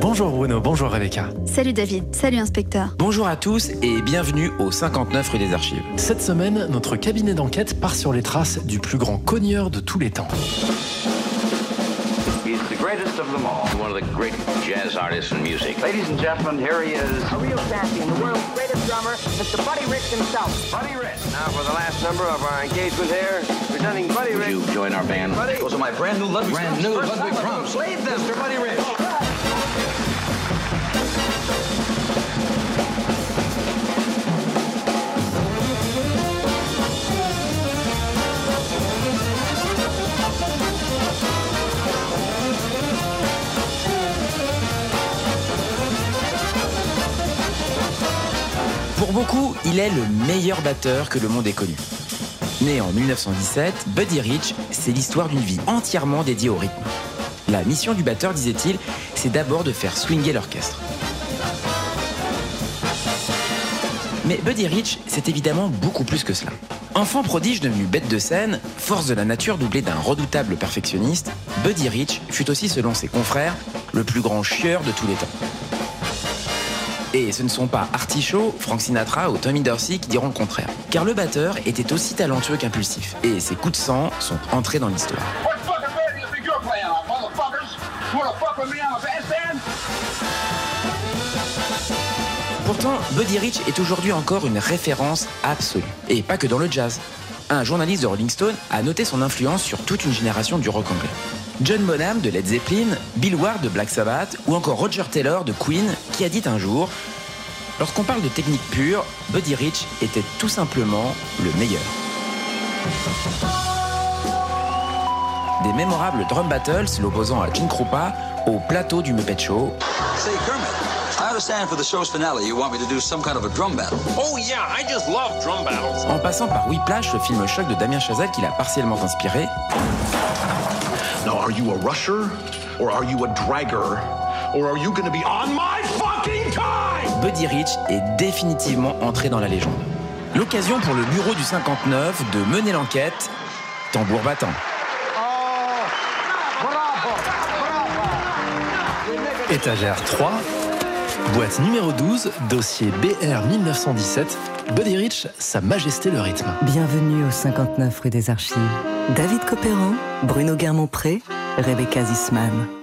Bonjour Bruno, bonjour Rebecca. Salut David, salut inspecteur. Bonjour à tous et bienvenue au 59 rue des Archives. Cette semaine, notre cabinet d'enquête part sur les traces du plus grand cogneur de tous les temps. He's the greatest of them all. One of the great jazz artists in music. Ladies and gentlemen, here he is. A real champion, the world's greatest drummer, Mr. Buddy Rich himself. Buddy Rich. Now for the last number of our engagement here, presenting Buddy Would Rich. you join our band? Buddy. Those are my brand new Ludwig Brand new Ludwig drums. Lead them, Mr. Buddy Rich. Pour beaucoup, il est le meilleur batteur que le monde ait connu. Né en 1917, Buddy Rich, c'est l'histoire d'une vie entièrement dédiée au rythme. La mission du batteur, disait-il, c'est d'abord de faire swinger l'orchestre. Mais Buddy Rich, c'est évidemment beaucoup plus que cela. Enfant prodige devenu bête de scène, force de la nature doublée d'un redoutable perfectionniste, Buddy Rich fut aussi, selon ses confrères, le plus grand chieur de tous les temps. Et ce ne sont pas Artichaut, Frank Sinatra ou Tommy Dorsey qui diront le contraire. Car le batteur était aussi talentueux qu'impulsif. Et ses coups de sang sont entrés dans l'histoire. Pourtant, Buddy Rich est aujourd'hui encore une référence absolue. Et pas que dans le jazz. Un journaliste de Rolling Stone a noté son influence sur toute une génération du rock anglais. John Bonham de Led Zeppelin, Bill Ward de Black Sabbath ou encore Roger Taylor de Queen qui a dit un jour Lorsqu'on parle de technique pure, Buddy Rich était tout simplement le meilleur. Des mémorables drum battles l'opposant à Gene Krupa au plateau du Muppet Show, Say, Kermit, I understand for the show's finale you want me to do some kind of a drum battle. Oh yeah, I just love drum battles. en passant par Whiplash, le film choc de Damien Chazelle qui l'a partiellement inspiré, are you a rusher? Or are you a dragger? Or are you going to be on my fucking time? Buddy Rich est définitivement entré dans la légende. L'occasion pour le bureau du 59 de mener l'enquête, tambour battant. Étagère 3, boîte numéro 12, dossier BR 1917, Buddy Rich, Sa Majesté le rythme. Bienvenue au 59 rue des Archives. David Copéran, Bruno Guermont-Pré, Rebecca Zisman.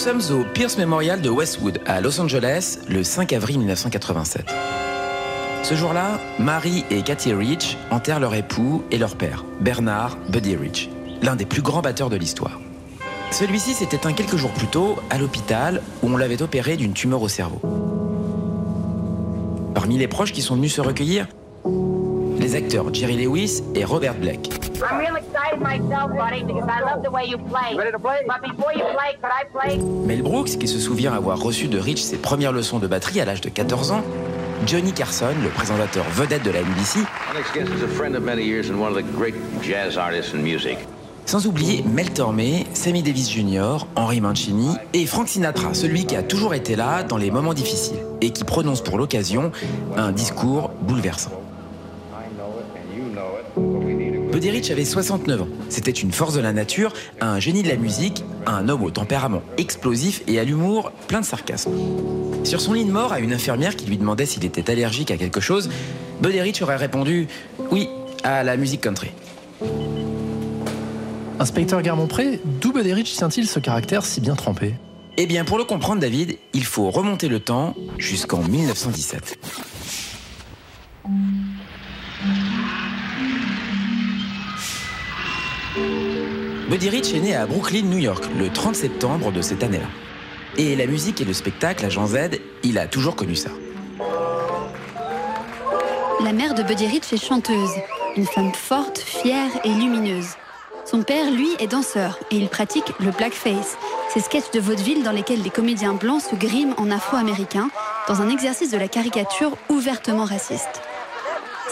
Sommes au Pierce Memorial de Westwood, à Los Angeles, le 5 avril 1987. Ce jour-là, Mary et Cathy Rich enterrent leur époux et leur père, Bernard Buddy Rich, l'un des plus grands batteurs de l'histoire. Celui-ci s'est éteint quelques jours plus tôt à l'hôpital où on l'avait opéré d'une tumeur au cerveau. Parmi les proches qui sont venus se recueillir, les acteurs Jerry Lewis et Robert Blake. I'm real excited myself, buddy, because I love the way you play. Ready to play? But before you play, could I play? Mel Brooks, qui se souvient avoir reçu de Rich ses premières leçons de batterie à l'âge de 14 ans, Johnny Carson, le présentateur vedette de la NBC, Alex Guest is a friend of many years and one of the great jazz artists in music. sans oublier Mel Tormé, Sammy Davis Jr., Henry Mancini et Frank Sinatra, celui qui a toujours été là dans les moments difficiles et qui prononce pour l'occasion un discours bouleversant. Buddy Rich avait 69 ans. C'était une force de la nature, un génie de la musique, un homme au tempérament explosif et à l'humour plein de sarcasme. Sur son lit de mort à une infirmière qui lui demandait s'il était allergique à quelque chose, Buddy Rich aurait répondu oui à la musique country. Inspecteur Garmont-Pré, d'où Buddy Rich tient-il ce caractère si bien trempé? Eh bien, pour le comprendre, David, il faut remonter le temps jusqu'en 1917. Buddy Rich est né à Brooklyn, New York, le 30 septembre de cette année-là. Et la musique et le spectacle à Jean Z, il a toujours connu ça. La mère de Buddy Rich est chanteuse, une femme forte, fière et lumineuse. Son père, lui, est danseur et il pratique le blackface, ces sketchs de vaudeville dans lesquels les comédiens blancs se griment en afro-américain dans un exercice de la caricature ouvertement raciste.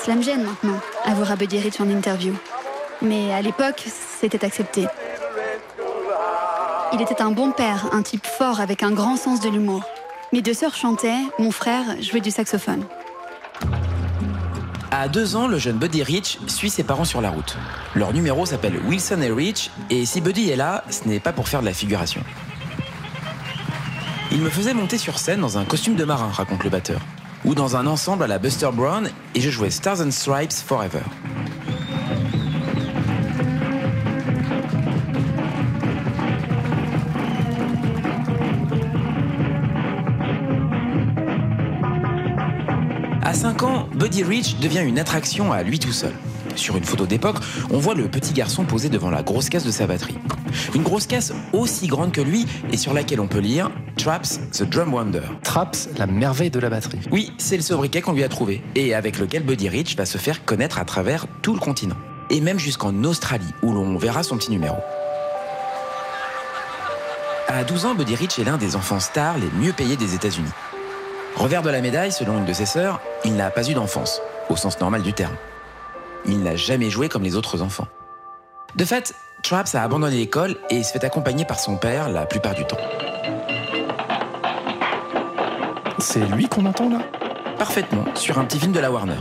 Cela me gêne maintenant, avouera Buddy Rich en interview. Mais à l'époque, c'était accepté. Il était un bon père, un type fort avec un grand sens de l'humour. Mes deux sœurs chantaient, mon frère jouait du saxophone. À deux ans, le jeune Buddy Rich suit ses parents sur la route. Leur numéro s'appelle Wilson et Rich, et si Buddy est là, ce n'est pas pour faire de la figuration. Il me faisait monter sur scène dans un costume de marin, raconte le batteur, ou dans un ensemble à la Buster Brown, et je jouais Stars and Stripes Forever. Buddy Rich devient une attraction à lui tout seul. Sur une photo d'époque, on voit le petit garçon posé devant la grosse caisse de sa batterie. Une grosse caisse aussi grande que lui et sur laquelle on peut lire Traps the Drum Wonder. Traps, la merveille de la batterie. Oui, c'est le sobriquet qu'on lui a trouvé et avec lequel Buddy Rich va se faire connaître à travers tout le continent. Et même jusqu'en Australie où l'on verra son petit numéro. À 12 ans, Buddy Rich est l'un des enfants stars les mieux payés des États-Unis. Revers de la médaille, selon une de ses sœurs, il n'a pas eu d'enfance, au sens normal du terme. Il n'a jamais joué comme les autres enfants. De fait, Traps a abandonné l'école et se fait accompagner par son père la plupart du temps. C'est lui qu'on entend là? Parfaitement, sur un petit film de la Warner.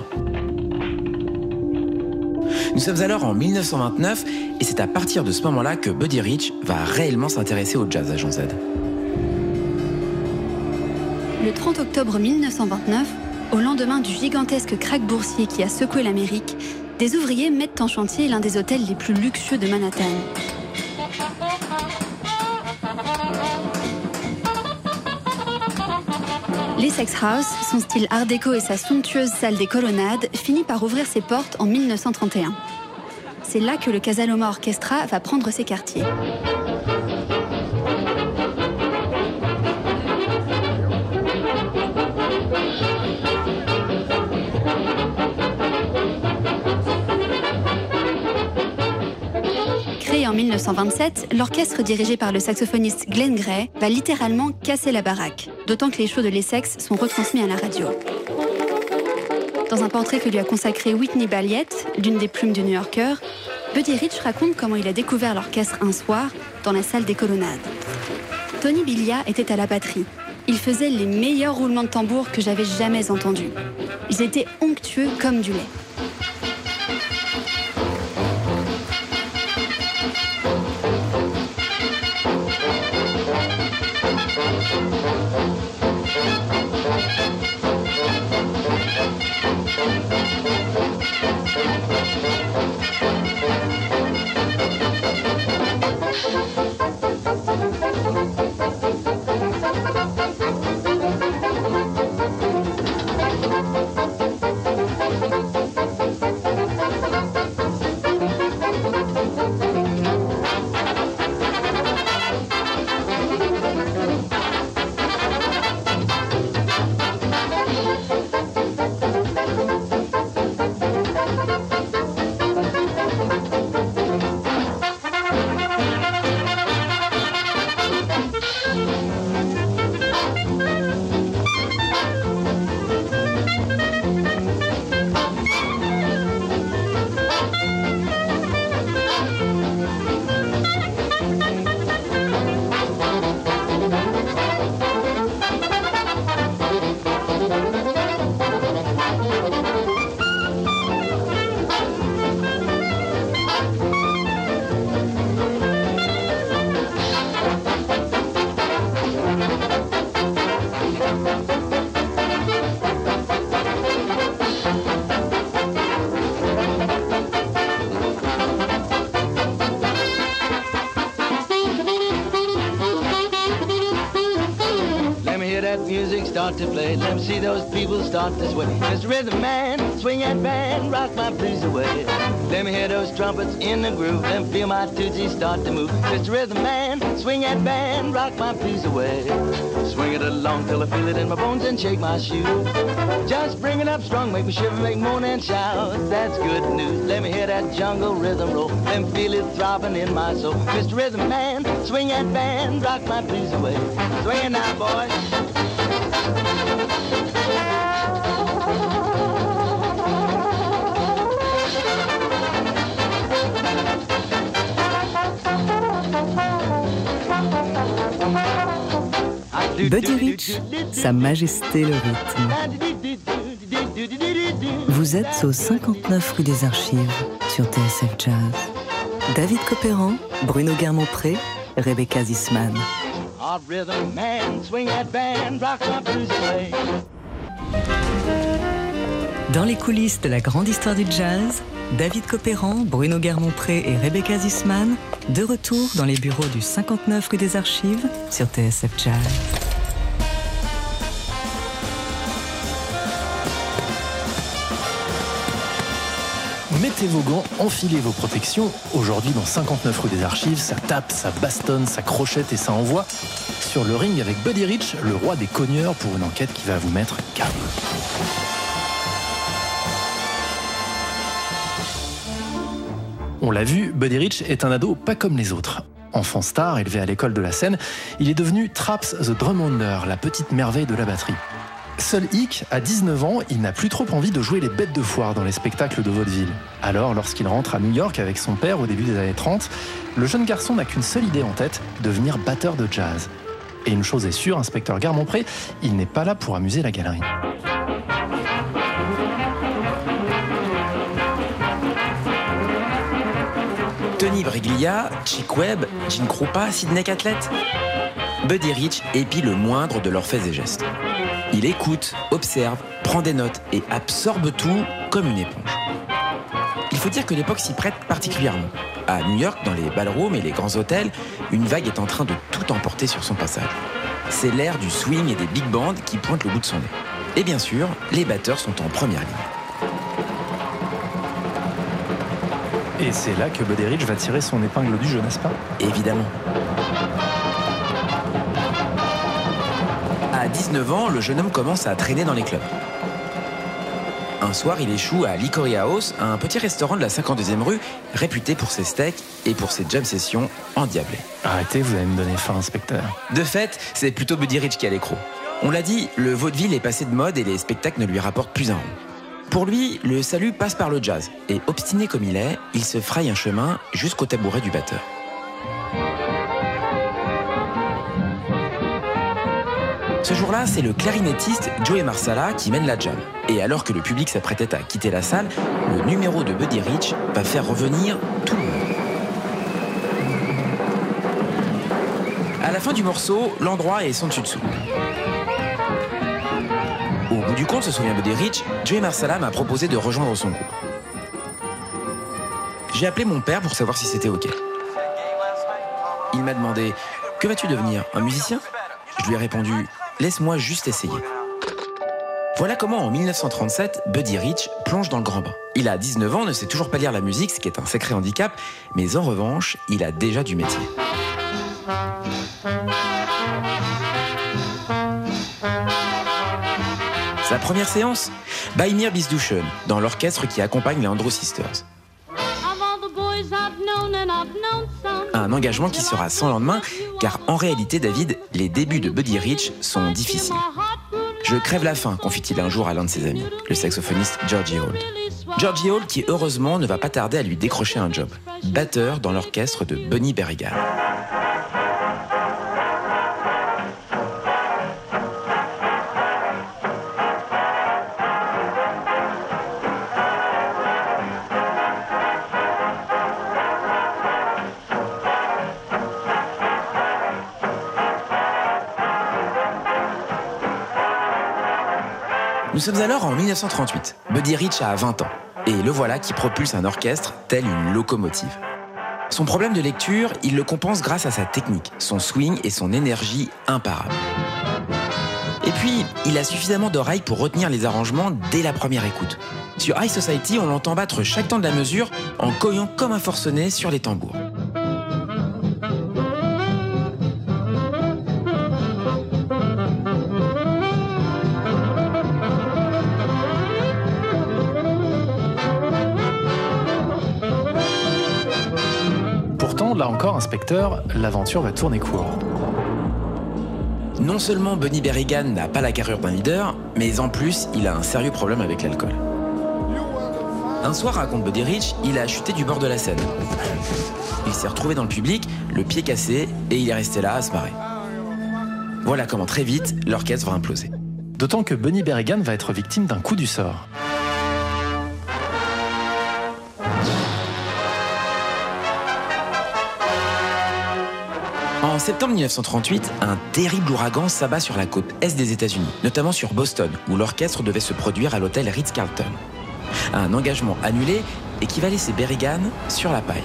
Nous sommes alors en 1929 et c'est à partir de ce moment-là que Buddy Rich va réellement s'intéresser au jazz à Jean Z. Le 30 octobre 1929, au lendemain du gigantesque krach boursier qui a secoué l'Amérique, des ouvriers mettent en chantier l'un des hôtels les plus luxueux de Manhattan. L'Essex House, son style art déco et sa somptueuse salle des colonnades finit par ouvrir ses portes en 1931. C'est là que le Casaloma Orchestra va prendre ses quartiers. 1927, l'orchestre dirigé par le saxophoniste Glenn Gray va littéralement casser la baraque, d'autant que les shows de l'Essex sont retransmis à la radio. Dans un portrait que lui a consacré Whitney Balliett, l'une des plumes du New Yorker, Buddy Rich raconte comment il a découvert l'orchestre un soir dans la salle des colonnades. Tony Billia était à la batterie. Il faisait les meilleurs roulements de tambour que j'avais jamais entendus. Ils étaient onctueux comme du lait. Start to play. Let me see those people start to sway. Mr. Rhythm Man, swing that band, rock my blues away. Let me hear those trumpets in the groove. Let me feel my tootsie start to move. Mr. Rhythm Man, swing that band, rock my blues away. Swing it along till I feel it in my bones and shake my shoes. Just bring it up strong, make me shiver, make moan and shout. That's good news. Let me hear that jungle rhythm roll. Let me feel it throbbing in my soul. Mr. Rhythm Man, swing that band, rock my blues away. Swing it now, boys. Buddy Rich, Sa Majesté le rythme. Vous êtes au 59 rue des Archives sur TSF Jazz. David Copéran, Bruno Guermont-Pré, Rebecca Zisman. Dans les coulisses de la grande histoire du jazz, David Copéran, Bruno Guermont-Pré et Rebecca Zisman, de retour dans les bureaux du 59 rue des Archives sur TSF Jazz. Mettez vos gants, enfilez vos protections. Aujourd'hui, dans 59 rue des Archives, ça tape, ça bastonne, ça crochette et ça envoie. Sur le ring avec Buddy Rich, le roi des cogneurs, pour une enquête qui va vous mettre KO. On l'a vu, Buddy Rich est un ado pas comme les autres. Enfant star, élevé à l'école de la scène, il est devenu Traps the Drum Wonder, la petite merveille de la batterie. Seul hic, à 19 ans, il n'a plus trop envie de jouer les bêtes de foire dans les spectacles de vaudeville. Alors, lorsqu'il rentre à New York avec son père au début des années 30, le jeune garçon n'a qu'une seule idée en tête, devenir batteur de jazz. Et une chose est sûre, inspecteur Garmont-Pré, il n'est pas là pour amuser la galerie. Tony Briglia, Chick Webb, Gene Krupa, Sidney Catlett. Buddy Rich épie le moindre de leurs faits et gestes. Il écoute, observe, prend des notes et absorbe tout comme une éponge. Il faut dire que l'époque s'y prête particulièrement. À New York, dans les ballrooms et les grands hôtels, une vague est en train de tout emporter sur son passage. C'est l'ère du swing et des big bands qui pointent le bout de son nez. Et bien sûr, les batteurs sont en première ligne. Et c'est là que Buddy Rich va tirer son épingle du jeu, n'est-ce pas? Évidemment. À 19 ans, le jeune homme commence à traîner dans les clubs. Un soir, il échoue à Licory House, un petit restaurant de la 52e rue, réputé pour ses steaks et pour ses jam sessions endiablées. Arrêtez, vous allez me donner faim, inspecteur. De fait, c'est plutôt Buddy Rich qui a l'écrou. On l'a dit, le vaudeville est passé de mode et les spectacles ne lui rapportent plus un rond. Pour lui, le salut passe par le jazz, et obstiné comme il est, il se fraye un chemin jusqu'au tabouret du batteur. Ce jour-là, c'est le clarinettiste Joey Marsala qui mène la jam. Et alors que le public s'apprêtait à quitter la salle, le numéro de Buddy Rich va faire revenir tout le monde. À la fin du morceau, l'endroit est sans dessus dessous. Au bout du compte, se souvient Buddy Rich, Joey Marsala m'a proposé de rejoindre son groupe. J'ai appelé mon père pour savoir si c'était OK. Il m'a demandé Que vas-tu devenir Un musicien? Je lui ai répondu Laisse-moi juste essayer. Voilà comment en 1937, Buddy Rich plonge dans le grand bain. Il a 19 ans, ne sait toujours pas lire la musique, ce qui est un sacré handicap, mais en revanche, il a déjà du métier. Sa première séance By Mir Bisduchen, dans l'orchestre qui accompagne les Andrew Sisters. Un engagement qui sera sans lendemain, car en réalité, David, les débuts de Buddy Rich sont difficiles. Je crève la faim, confie-t-il un jour à l'un de ses amis, le saxophoniste Georgie Hall. Georgie Hall qui, heureusement, ne va pas tarder à lui décrocher un job, batteur dans l'orchestre de Bunny Berrigan. Sommes alors en 1938. Buddy Rich a 20 ans. Et le voilà qui propulse un orchestre tel une locomotive. Son problème de lecture, il le compense grâce à sa technique, son swing et son énergie imparable. Et puis, il a suffisamment d'oreilles pour retenir les arrangements dès la première écoute. Sur High Society, on l'entend battre chaque temps de la mesure en coglant comme un forcené sur les tambours. Encore, inspecteur, l'aventure va tourner court. Non seulement Bunny Berrigan n'a pas la carrure d'un leader, mais en plus, il a un sérieux problème avec l'alcool. Un soir, raconte Buddy Rich, il a chuté du bord de la scène. Il s'est retrouvé dans le public, le pied cassé, et il est resté là à se marrer. Voilà comment très vite, l'orchestre va imploser. D'autant que Bunny Berrigan va être victime d'un coup du sort. En septembre 1938, un terrible ouragan s'abat sur la côte est des États-Unis, notamment sur Boston, où l'orchestre devait se produire à l'hôtel Ritz-Carlton. Un engagement annulé et qui va laisser Berrigan sur la paille.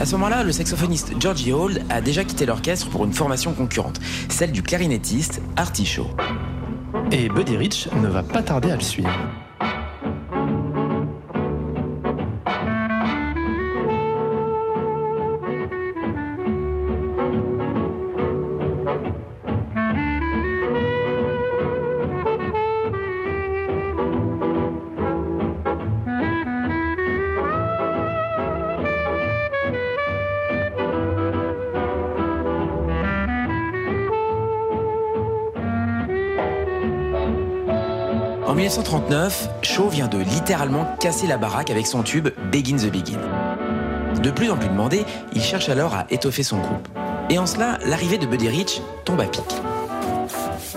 À ce moment-là, le saxophoniste Georgie Hall a déjà quitté l'orchestre pour une formation concurrente, celle du clarinettiste Artie Shaw. Et Buddy Rich ne va pas tarder à le suivre. 1939, Shaw vient de littéralement casser la baraque avec son tube Begin the Begin. De plus en plus demandé, il cherche alors à étoffer son groupe. Et en cela, l'arrivée de Buddy Rich tombe à pic.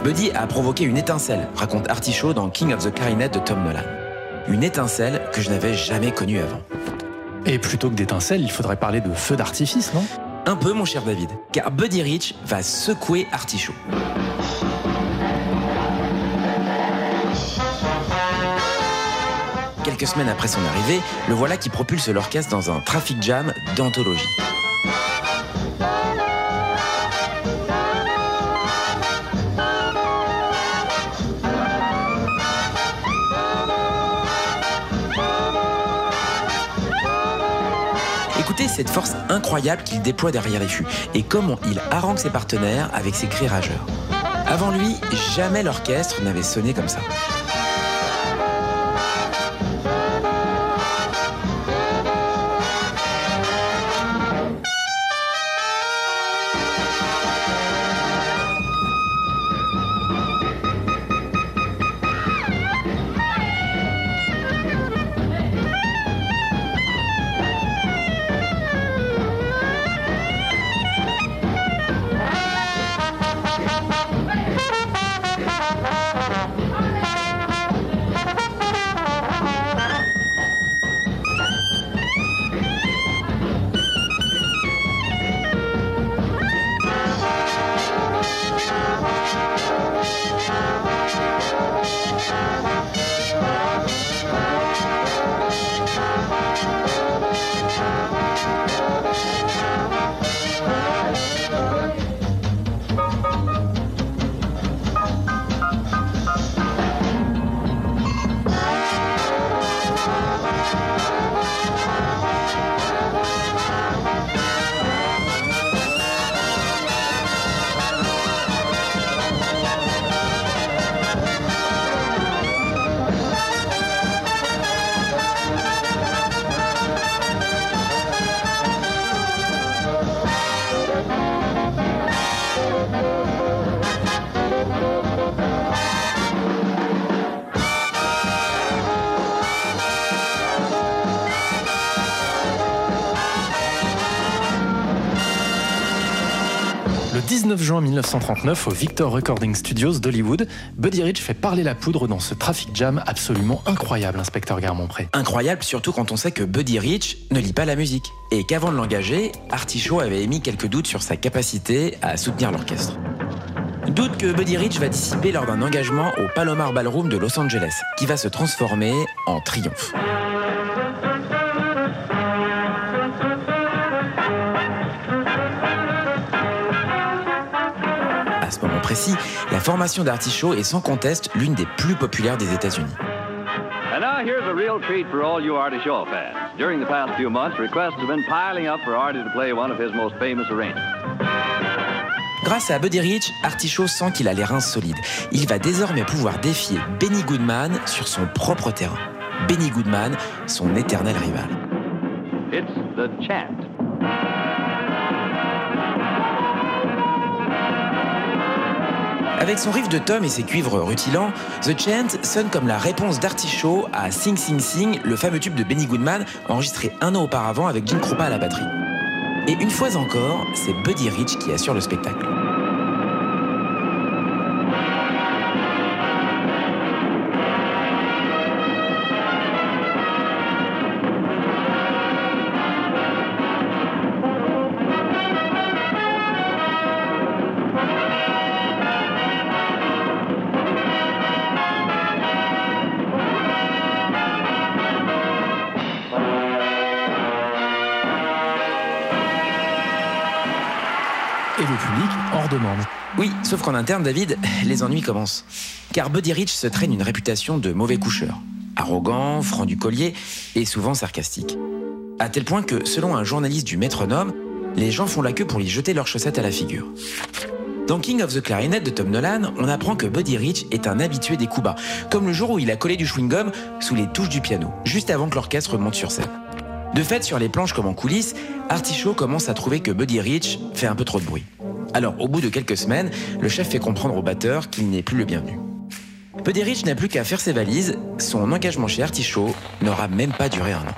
Buddy a provoqué une étincelle, raconte Artichaut dans King of the Clarinet de Tom Nolan. Une étincelle que je n'avais jamais connue avant. Et plutôt que d'étincelles, il faudrait parler de feu d'artifice, non? Un peu, mon cher David, car Buddy Rich va secouer Artichaut. Quelques semaines après son arrivée, le voilà qui propulse l'orchestre dans un traffic jam d'anthologie. Écoutez cette force incroyable qu'il déploie derrière les fûts et comment il harangue ses partenaires avec ses cris rageurs. Avant lui, jamais l'orchestre n'avait sonné comme ça. Juin 1939, au Victor Recording Studios d'Hollywood, Buddy Rich fait parler la poudre dans ce traffic jam absolument incroyable, inspecteur Garmont-Pré. Incroyable surtout quand on sait que Buddy Rich ne lit pas la musique et qu'avant de l'engager, Artichaut avait émis quelques doutes sur sa capacité à soutenir l'orchestre. Doute que Buddy Rich va dissiper lors d'un engagement au Palomar Ballroom de Los Angeles, qui va se transformer en triomphe. Précis, la formation d'Artichaut est sans conteste l'une des plus populaires des États-Unis. And now here's a real treat for all you fans. During the past few months, requests have been piling up for Artie to play one of his most famous arrangements. Grâce à Buddy Rich, Artichaut sent qu'il a les reins solides. Il va désormais pouvoir défier Benny Goodman sur son propre terrain. Benny Goodman, son éternel rival. It's the chant. Avec son riff de tom et ses cuivres rutilants, The Chant sonne comme la réponse d'Artichaut à Sing Sing Sing, le fameux tube de Benny Goodman, enregistré un an auparavant avec Jim Krupa à la batterie. Et une fois encore, c'est Buddy Rich qui assure le spectacle. Qu'en interne, David, les ennuis commencent. Car Buddy Rich se traîne une réputation de mauvais coucheur. Arrogant, franc du collier et souvent sarcastique. À tel point que, selon un journaliste du Métronome, les gens font la queue pour lui jeter leurs chaussettes à la figure. Dans King of the Clarinet de Tom Nolan, on apprend que Buddy Rich est un habitué des coups bas, comme le jour où il a collé du chewing-gum sous les touches du piano, juste avant que l'orchestre monte sur scène. De fait, sur les planches comme en coulisses, Artichaut commence à trouver que Buddy Rich fait un peu trop de bruit. Alors, au bout de quelques semaines, le chef fait comprendre au batteur qu'il n'est plus le bienvenu. Buddy Rich n'a plus qu'à faire ses valises, son engagement chez Artichaut n'aura même pas duré un an.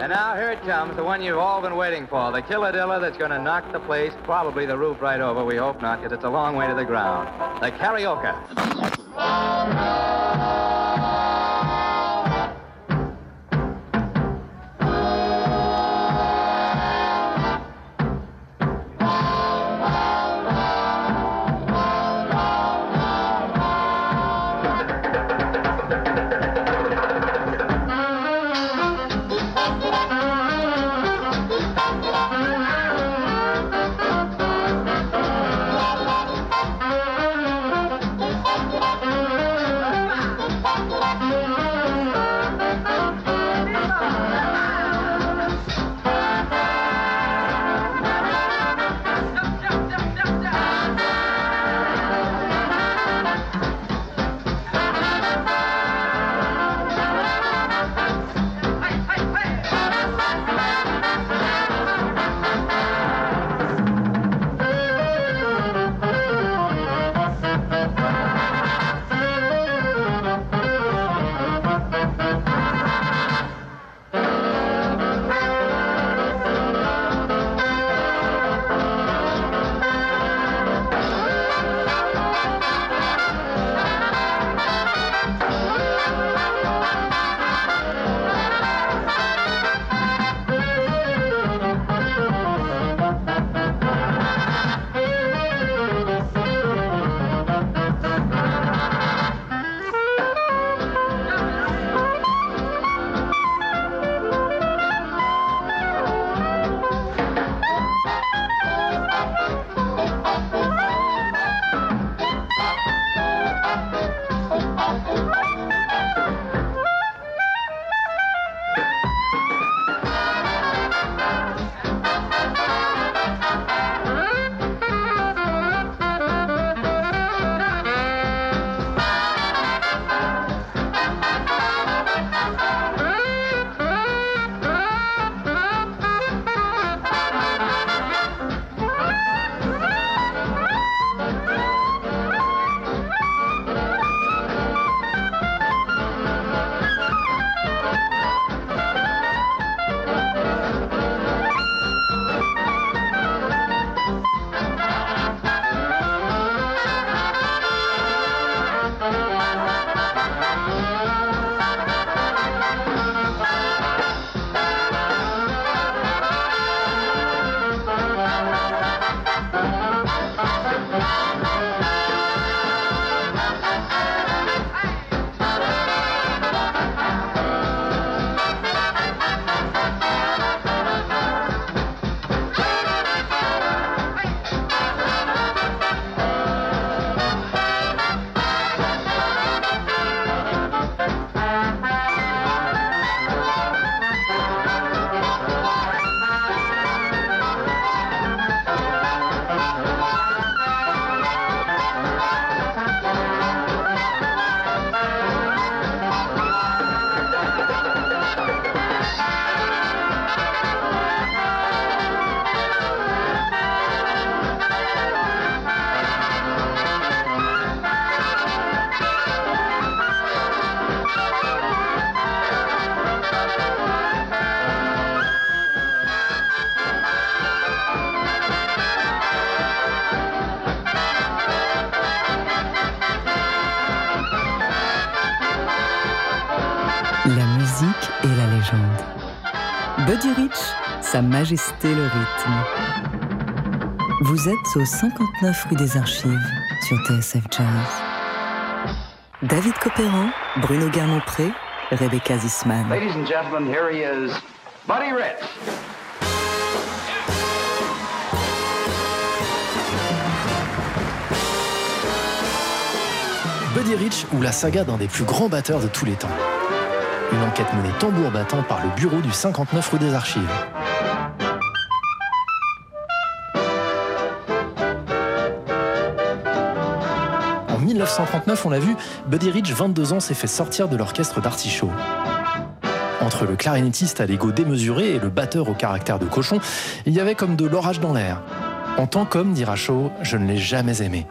And now here it comes, the one you've all been waiting for, the killadilla that's going to knock the place, probably the roof right over. We hope not, because it's a long way to the ground. The karaoke. Le rythme. Vous êtes au 59 rue des Archives sur TSF Jazz. David Copéran, Bruno Guermont-Pré, Rebecca Zisman. Ladies and gentlemen, here he is, Buddy Rich. Buddy Rich ou la saga d'un des plus grands batteurs de tous les temps. Une enquête menée tambour battant par le bureau du 59 rue des Archives. 1939, on l'a vu, Buddy Rich, 22 ans, s'est fait sortir de l'orchestre d'Artichaut. Entre le clarinettiste à l'ego démesuré et le batteur au caractère de cochon, il y avait comme de l'orage dans l'air. En tant qu'homme, dira Shaw, je ne l'ai jamais aimé.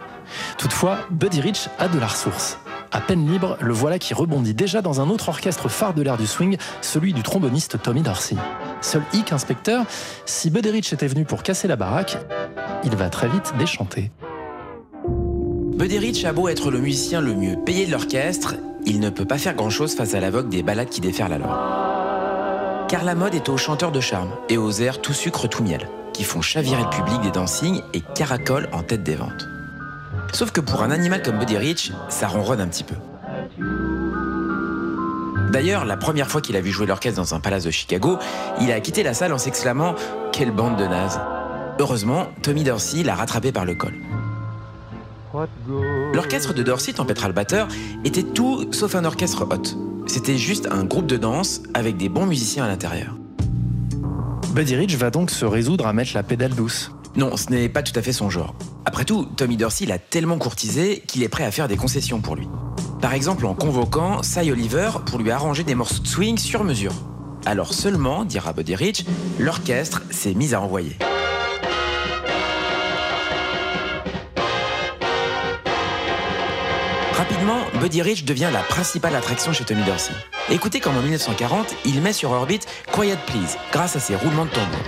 Toutefois, Buddy Rich a de la ressource. À peine libre, le voilà qui rebondit déjà dans un autre orchestre phare de l'ère du swing, celui du tromboniste Tommy Dorsey. Seul hic, inspecteur, si Buddy Rich était venu pour casser la baraque, il va très vite déchanter. Buddy Rich a beau être le musicien le mieux payé de l'orchestre, il ne peut pas faire grand-chose face à la vogue des ballades qui déferlent alors. Car la mode est aux chanteurs de charme et aux airs tout sucre tout miel, qui font chavirer le public des dancings et caracolent en tête des ventes. Sauf que pour un animal comme Buddy Rich, ça ronronne un petit peu. D'ailleurs, la première fois qu'il a vu jouer l'orchestre dans un palace de Chicago, il a quitté la salle en s'exclamant Quelle bande de nazes Heureusement, Tommy Dorsey l'a rattrapé par le col. L'orchestre de Dorsey, tempêtera le batteur, était tout sauf un orchestre hot. C'était juste un groupe de danse avec des bons musiciens à l'intérieur. Buddy Rich va donc se résoudre à mettre la pédale douce. Non, ce n'est pas tout à fait son genre. Après tout, Tommy Dorsey l'a tellement courtisé qu'il est prêt à faire des concessions pour lui. Par exemple en convoquant Cy Oliver pour lui arranger des morceaux de swing sur mesure. Alors seulement, dira Buddy Rich, l'orchestre s'est mis à envoyer. Rapidement, Buddy Rich devient la principale attraction chez Tommy Dorsey. Écoutez comme en 1940, il met sur orbite Quiet Please grâce à ses roulements de tambour.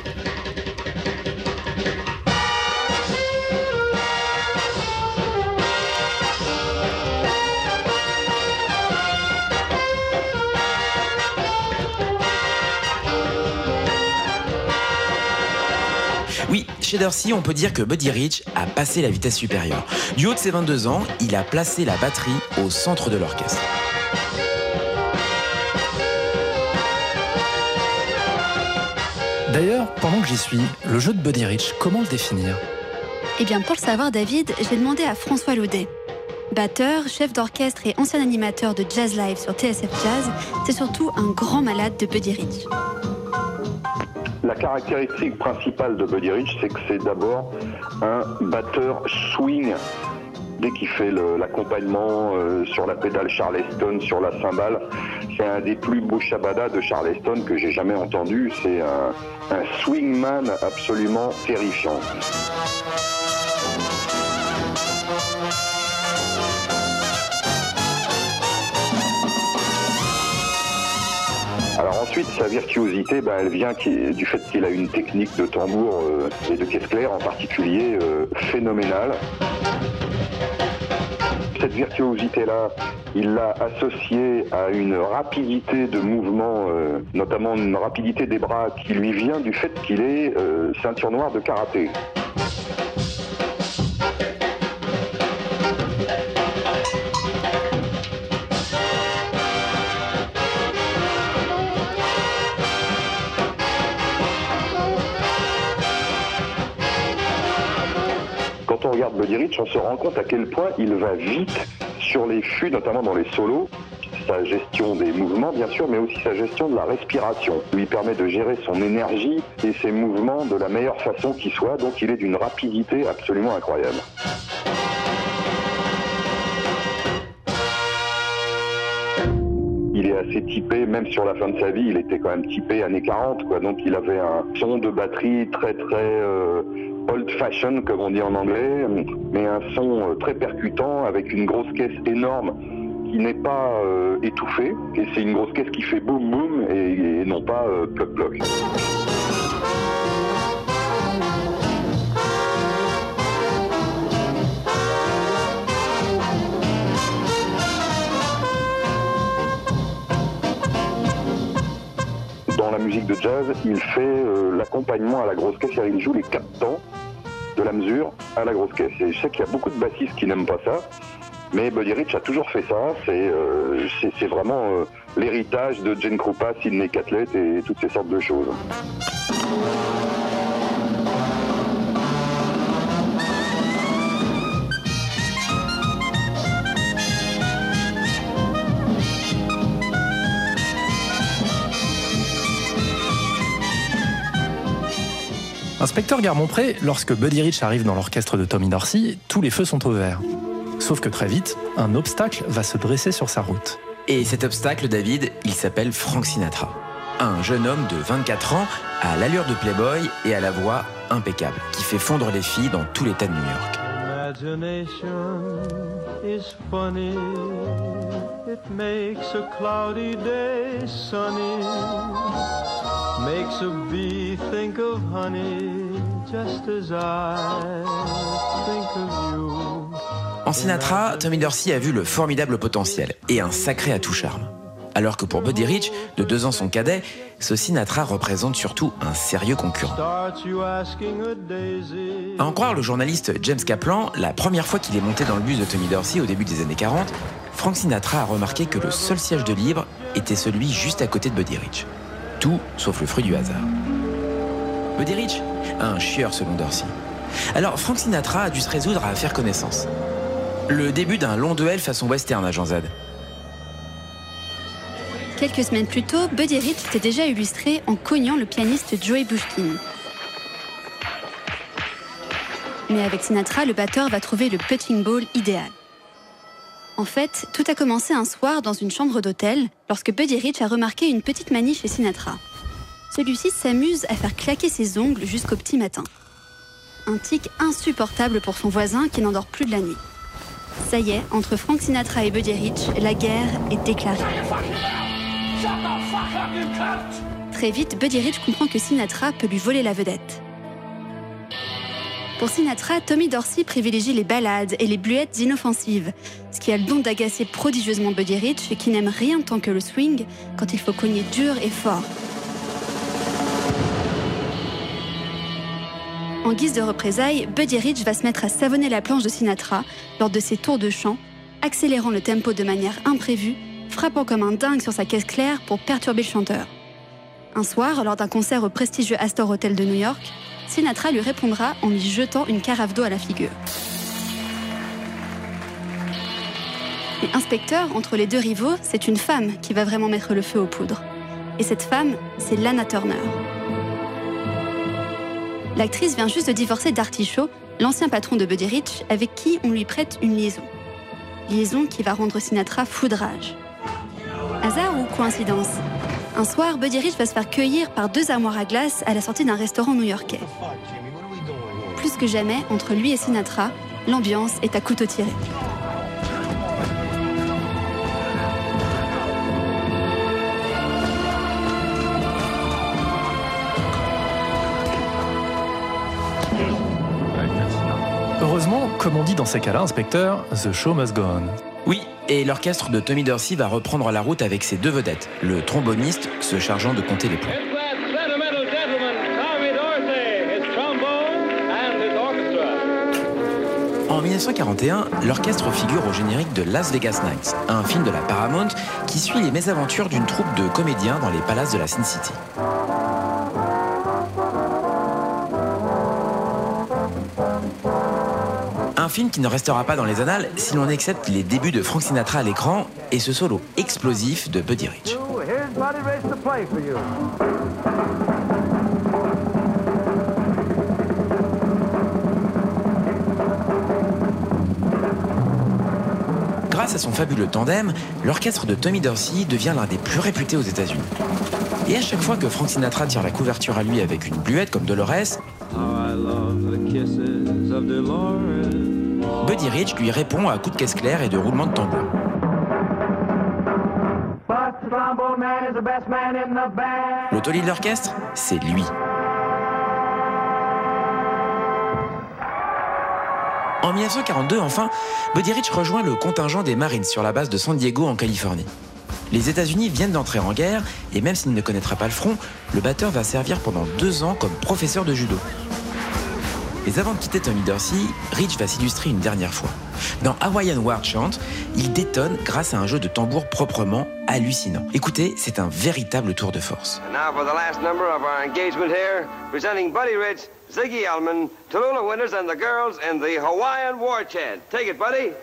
Chez Dorsey, on peut dire que Buddy Rich a passé la vitesse supérieure. Du haut de ses 22 ans, il a placé la batterie au centre de l'orchestre. D'ailleurs, pendant que j'y suis, le jeu de Buddy Rich, comment le définir? Eh bien, pour le savoir, David, j'ai demandé à François Laudet. Batteur, chef d'orchestre et ancien animateur de Jazz Live sur TSF Jazz, c'est surtout un grand malade de Buddy Rich. La caractéristique principale de Buddy Rich, c'est que c'est d'abord un batteur swing. Dès qu'il fait l'accompagnement euh, sur la pédale Charleston, sur la cymbale, c'est un des plus beaux shabadas de Charleston que j'ai jamais entendu. C'est un swingman absolument terrifiant. Ensuite, sa virtuosité, ben, elle vient du fait qu'il a une technique de tambour euh, et de caisse claire en particulier euh, phénoménale. Cette virtuosité-là, il l'a associée à une rapidité de mouvement, euh, notamment une rapidité des bras qui lui vient du fait qu'il est ceinture noire de karaté. Regarde Buddy Rich, on se rend compte à quel point il va vite sur les fûts, notamment dans les solos. Sa gestion des mouvements, bien sûr, mais aussi sa gestion de la respiration. Lui permet de gérer son énergie et ses mouvements de la meilleure façon qui soit. Donc, il est d'une rapidité absolument incroyable. Il est assez typé, même sur la fin de sa vie, il était quand même typé années 40, quoi. Donc il avait un son de batterie très très euh, old fashion, comme on dit en anglais, mais un son euh, très percutant avec une grosse caisse énorme qui n'est pas euh, étouffée. Et c'est une grosse caisse qui fait boum boum et, non pas euh, ploc. La musique de jazz, il fait euh, l'accompagnement à la grosse caisse, il joue les quatre temps de la mesure à la grosse caisse. Et je sais qu'il y a beaucoup de bassistes qui n'aiment pas ça, mais Buddy Rich a toujours fait ça. C'est euh, vraiment euh, l'héritage de Jane Krupa, Sidney Catlett et toutes ces sortes de choses. Inspecteur Garmont-Pré, lorsque Buddy Rich arrive dans l'orchestre de Tommy Dorsey, tous les feux sont au vert. Sauf que très vite, un obstacle va se dresser sur sa route. Et cet obstacle, David, il s'appelle Frank Sinatra. Un jeune homme de 24 ans à l'allure de playboy et à la voix impeccable, qui fait fondre les filles dans tout l'état de New York. imagination is funny. It makes a cloudy day sunny. Makes a bee think of honey just as I think of you. En Sinatra, Tommy Dorsey a vu le formidable potentiel et un sacré atout charme. Alors que pour Buddy Rich, de deux ans son cadet, ce Sinatra représente surtout un sérieux concurrent. À en croire le journaliste James Kaplan, la première fois qu'il est monté dans le bus de Tommy Dorsey au début des années 40, Frank Sinatra a remarqué que le seul siège de libre était celui juste à côté de Buddy Rich. Tout sauf le fruit du hasard. Buddy Rich Un chieur selon Dorsey. Alors Frank Sinatra a dû se résoudre à faire connaissance. Le début d'un long duel façon western à Jean Z. Quelques semaines plus tôt, Buddy Rich s'était déjà illustré en cognant le pianiste Joey Bushkin. Mais avec Sinatra, le batteur va trouver le punching ball idéal. En fait, tout a commencé un soir dans une chambre d'hôtel lorsque Buddy Rich a remarqué une petite manie chez Sinatra. Celui-ci s'amuse à faire claquer ses ongles jusqu'au petit matin. Un tic insupportable pour son voisin qui n'endort plus de la nuit. Ça y est, entre Frank Sinatra et Buddy Rich, la guerre est déclarée. Très vite, Buddy Rich comprend que Sinatra peut lui voler la vedette. Pour Sinatra, Tommy Dorsey privilégie les ballades et les bluettes inoffensives, ce qui a le don d'agacer prodigieusement Buddy Rich, qui n'aime rien tant que le swing quand il faut cogner dur et fort. En guise de représailles, Buddy Rich va se mettre à savonner la planche de Sinatra lors de ses tours de chant, accélérant le tempo de manière imprévue, frappant comme un dingue sur sa caisse claire pour perturber le chanteur. Un soir, lors d'un concert au prestigieux Astor Hotel de New York, Sinatra lui répondra en lui jetant une carafe d'eau à la figure. Mais inspecteur, entre les deux rivaux, c'est une femme qui va vraiment mettre le feu aux poudres. Et cette femme, c'est Lana Turner. L'actrice vient juste de divorcer d'Artie Shaw, l'ancien patron de Buddy Rich, avec qui on lui prête une liaison. Liaison qui va rendre Sinatra foudrage. Hasard ou coïncidence? Un soir, Buddy Rich va se faire cueillir par deux armoires à glace à la sortie d'un restaurant new-yorkais. Plus que jamais, entre lui et Sinatra, l'ambiance est à couteau tiré. Heureusement, comme on dit dans ces cas-là, inspecteur, the show must go on. Oui, et l'orchestre de Tommy Dorsey va reprendre la route avec ses deux vedettes, le tromboniste se chargeant de compter les points. En 1941, l'orchestre figure au générique de Las Vegas Nights, un film de la Paramount qui suit les mésaventures d'une troupe de comédiens dans les palaces de la Sin City. Film qui ne restera pas dans les annales si l'on accepte les débuts de Frank Sinatra à l'écran et ce solo explosif de Buddy Rich. Grâce à son fabuleux tandem, l'orchestre de Tommy Dorsey devient l'un des plus réputés aux États-Unis. Et à chaque fois que Frank Sinatra tire la couverture à lui avec une bluette comme Dolores, Buddy Rich lui répond à coups de caisse claire et de roulement de tambour. L'autolite de l'orchestre, c'est lui. En 1942, enfin, Buddy Rich rejoint le contingent des Marines sur la base de San Diego en Californie. Les États-Unis viennent d'entrer en guerre et même s'il ne connaîtra pas le front, le batteur va servir pendant deux ans comme professeur de judo. Mais avant de quitter Tommy Dorsey, Rich va s'illustrer une dernière fois. Dans Hawaiian War Chant, il détonne grâce à un jeu de tambour proprement hallucinant. Écoutez, c'est un véritable tour de force. And now for the last number of our engagement here, presenting Buddy Rich, Ziggy Elman, Tallulah Winters, and the girls in the Hawaiian War Chant. Take it. Buddy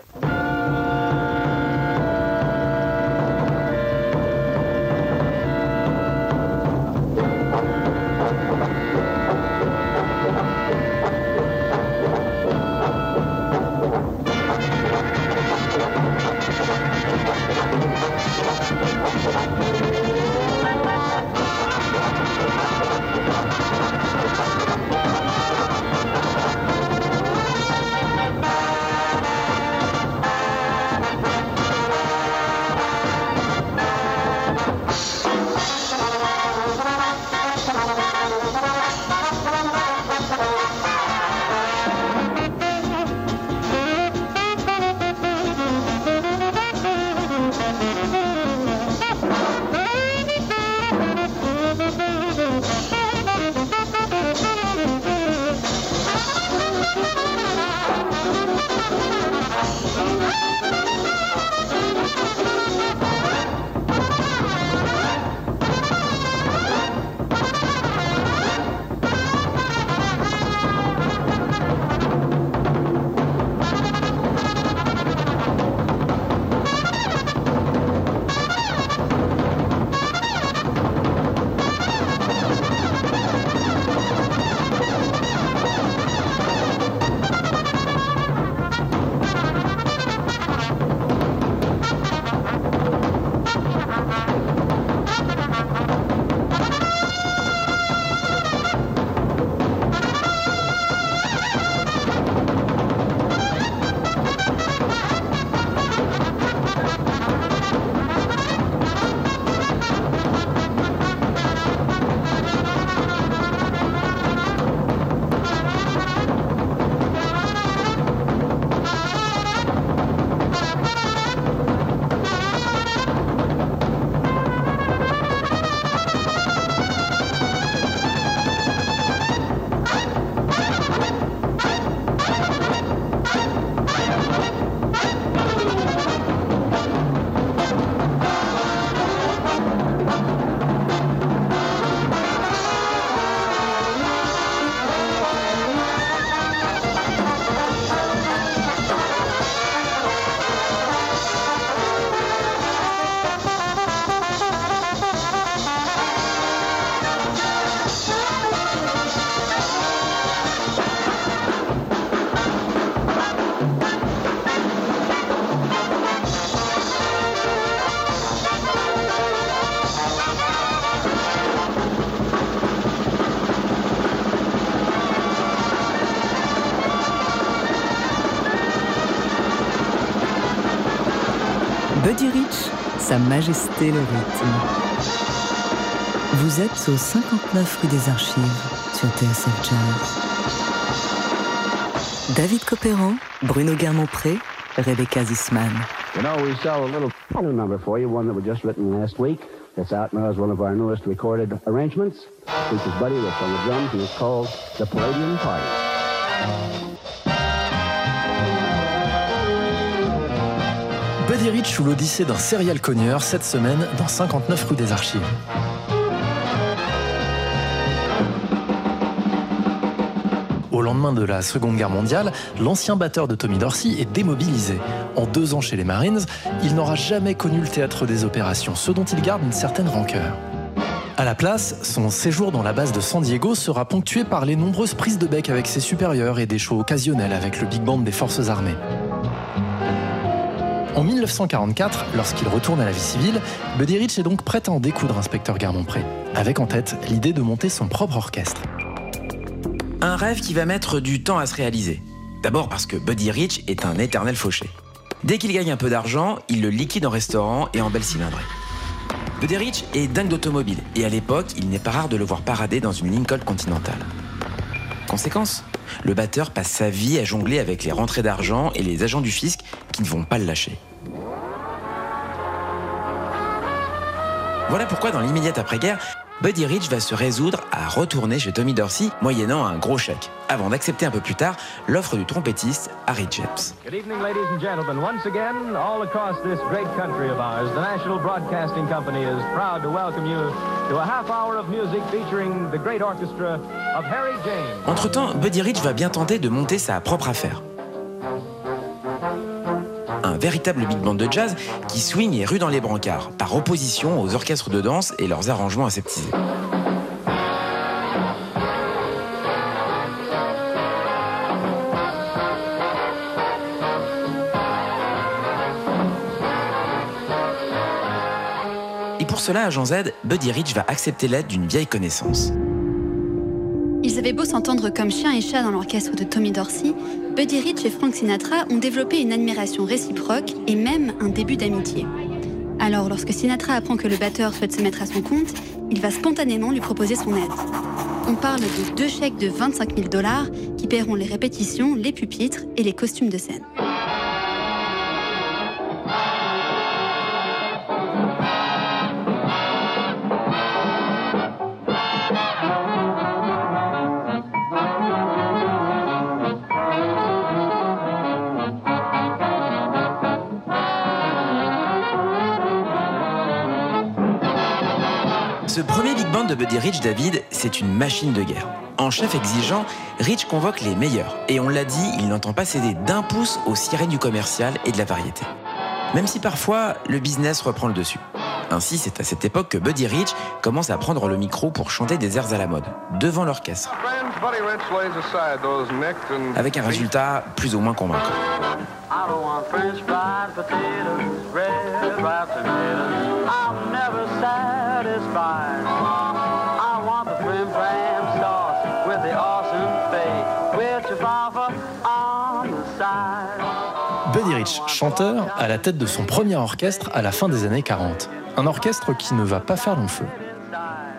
Sa Majesté le rythme. Vous êtes au 59 rue des Archives sur TSF Jazz. David Copéran, Bruno Guermont-Pré, Rebecca Zisman. You know, we sell a little new number for you, one that was just written last week. It's out now as one of our newest recorded arrangements. Features Buddy Rich on the drums and it's called The Palladium Party. Buddy Rich ou l'Odyssée d'un serial cogneur cette semaine dans 59 rue des Archives. Au lendemain de la Seconde Guerre mondiale, l'ancien batteur de Tommy Dorsey est démobilisé. En deux ans chez les Marines, il n'aura jamais connu le théâtre des opérations, ce dont il garde une certaine rancœur. À la place, son séjour dans la base de San Diego sera ponctué par les nombreuses prises de bec avec ses supérieurs et des shows occasionnels avec le big band des forces armées. En 1944, lorsqu'il retourne à la vie civile, Buddy Rich est donc prêt à en découdre inspecteur Garmont-Pré, avec en tête l'idée de monter son propre orchestre. Un rêve qui va mettre du temps à se réaliser. D'abord parce que Buddy Rich est un éternel fauché. Dès qu'il gagne un peu d'argent, il le liquide en restaurant et en belle cylindrée. Buddy Rich est dingue d'automobile et à l'époque, il n'est pas rare de le voir parader dans une Lincoln Continental. Conséquence, le batteur passe sa vie à jongler avec les rentrées d'argent et les agents du fisc qui ne vont pas le lâcher. Voilà pourquoi dans l'immédiate après-guerre, Buddy Rich va se résoudre à retourner chez Tommy Dorsey moyennant un gros chèque, avant d'accepter un peu plus tard l'offre du trompettiste Harry James. Good evening, ladies and gentlemen. Once again, all across this great country of ours, the National Broadcasting Company is proud to welcome you to a half hour of music featuring the great orchestra of Harry James. Entre-temps, Buddy Rich va bien tenter de monter sa propre affaire. Un véritable big band de jazz qui swing et rue dans les brancards, par opposition aux orchestres de danse et leurs arrangements aseptisés. Et pour cela, à Jean Z, Buddy Rich va accepter l'aide d'une vieille connaissance. Ils avaient beau s'entendre comme chien et chat dans l'orchestre de Tommy Dorsey, Buddy Rich et Frank Sinatra ont développé une admiration réciproque et même un début d'amitié. Alors, lorsque Sinatra apprend que le batteur souhaite se mettre à son compte, il va spontanément lui proposer son aide. On parle de deux chèques de 25 000 dollars qui paieront les répétitions, les pupitres et les costumes de scène. De Buddy Rich, David, c'est une machine de guerre. En chef exigeant, Rich convoque les meilleurs. Et on l'a dit, il n'entend pas céder d'un pouce aux sirènes du commercial et de la variété. Même si parfois, le business reprend le dessus. Ainsi, c'est à cette époque que Buddy Rich commence à prendre le micro pour chanter des airs à la mode, devant l'orchestre. Avec un résultat plus ou moins convaincant. Chanteur, à la tête de son premier orchestre à la fin des années 40. Un orchestre qui ne va pas faire long feu.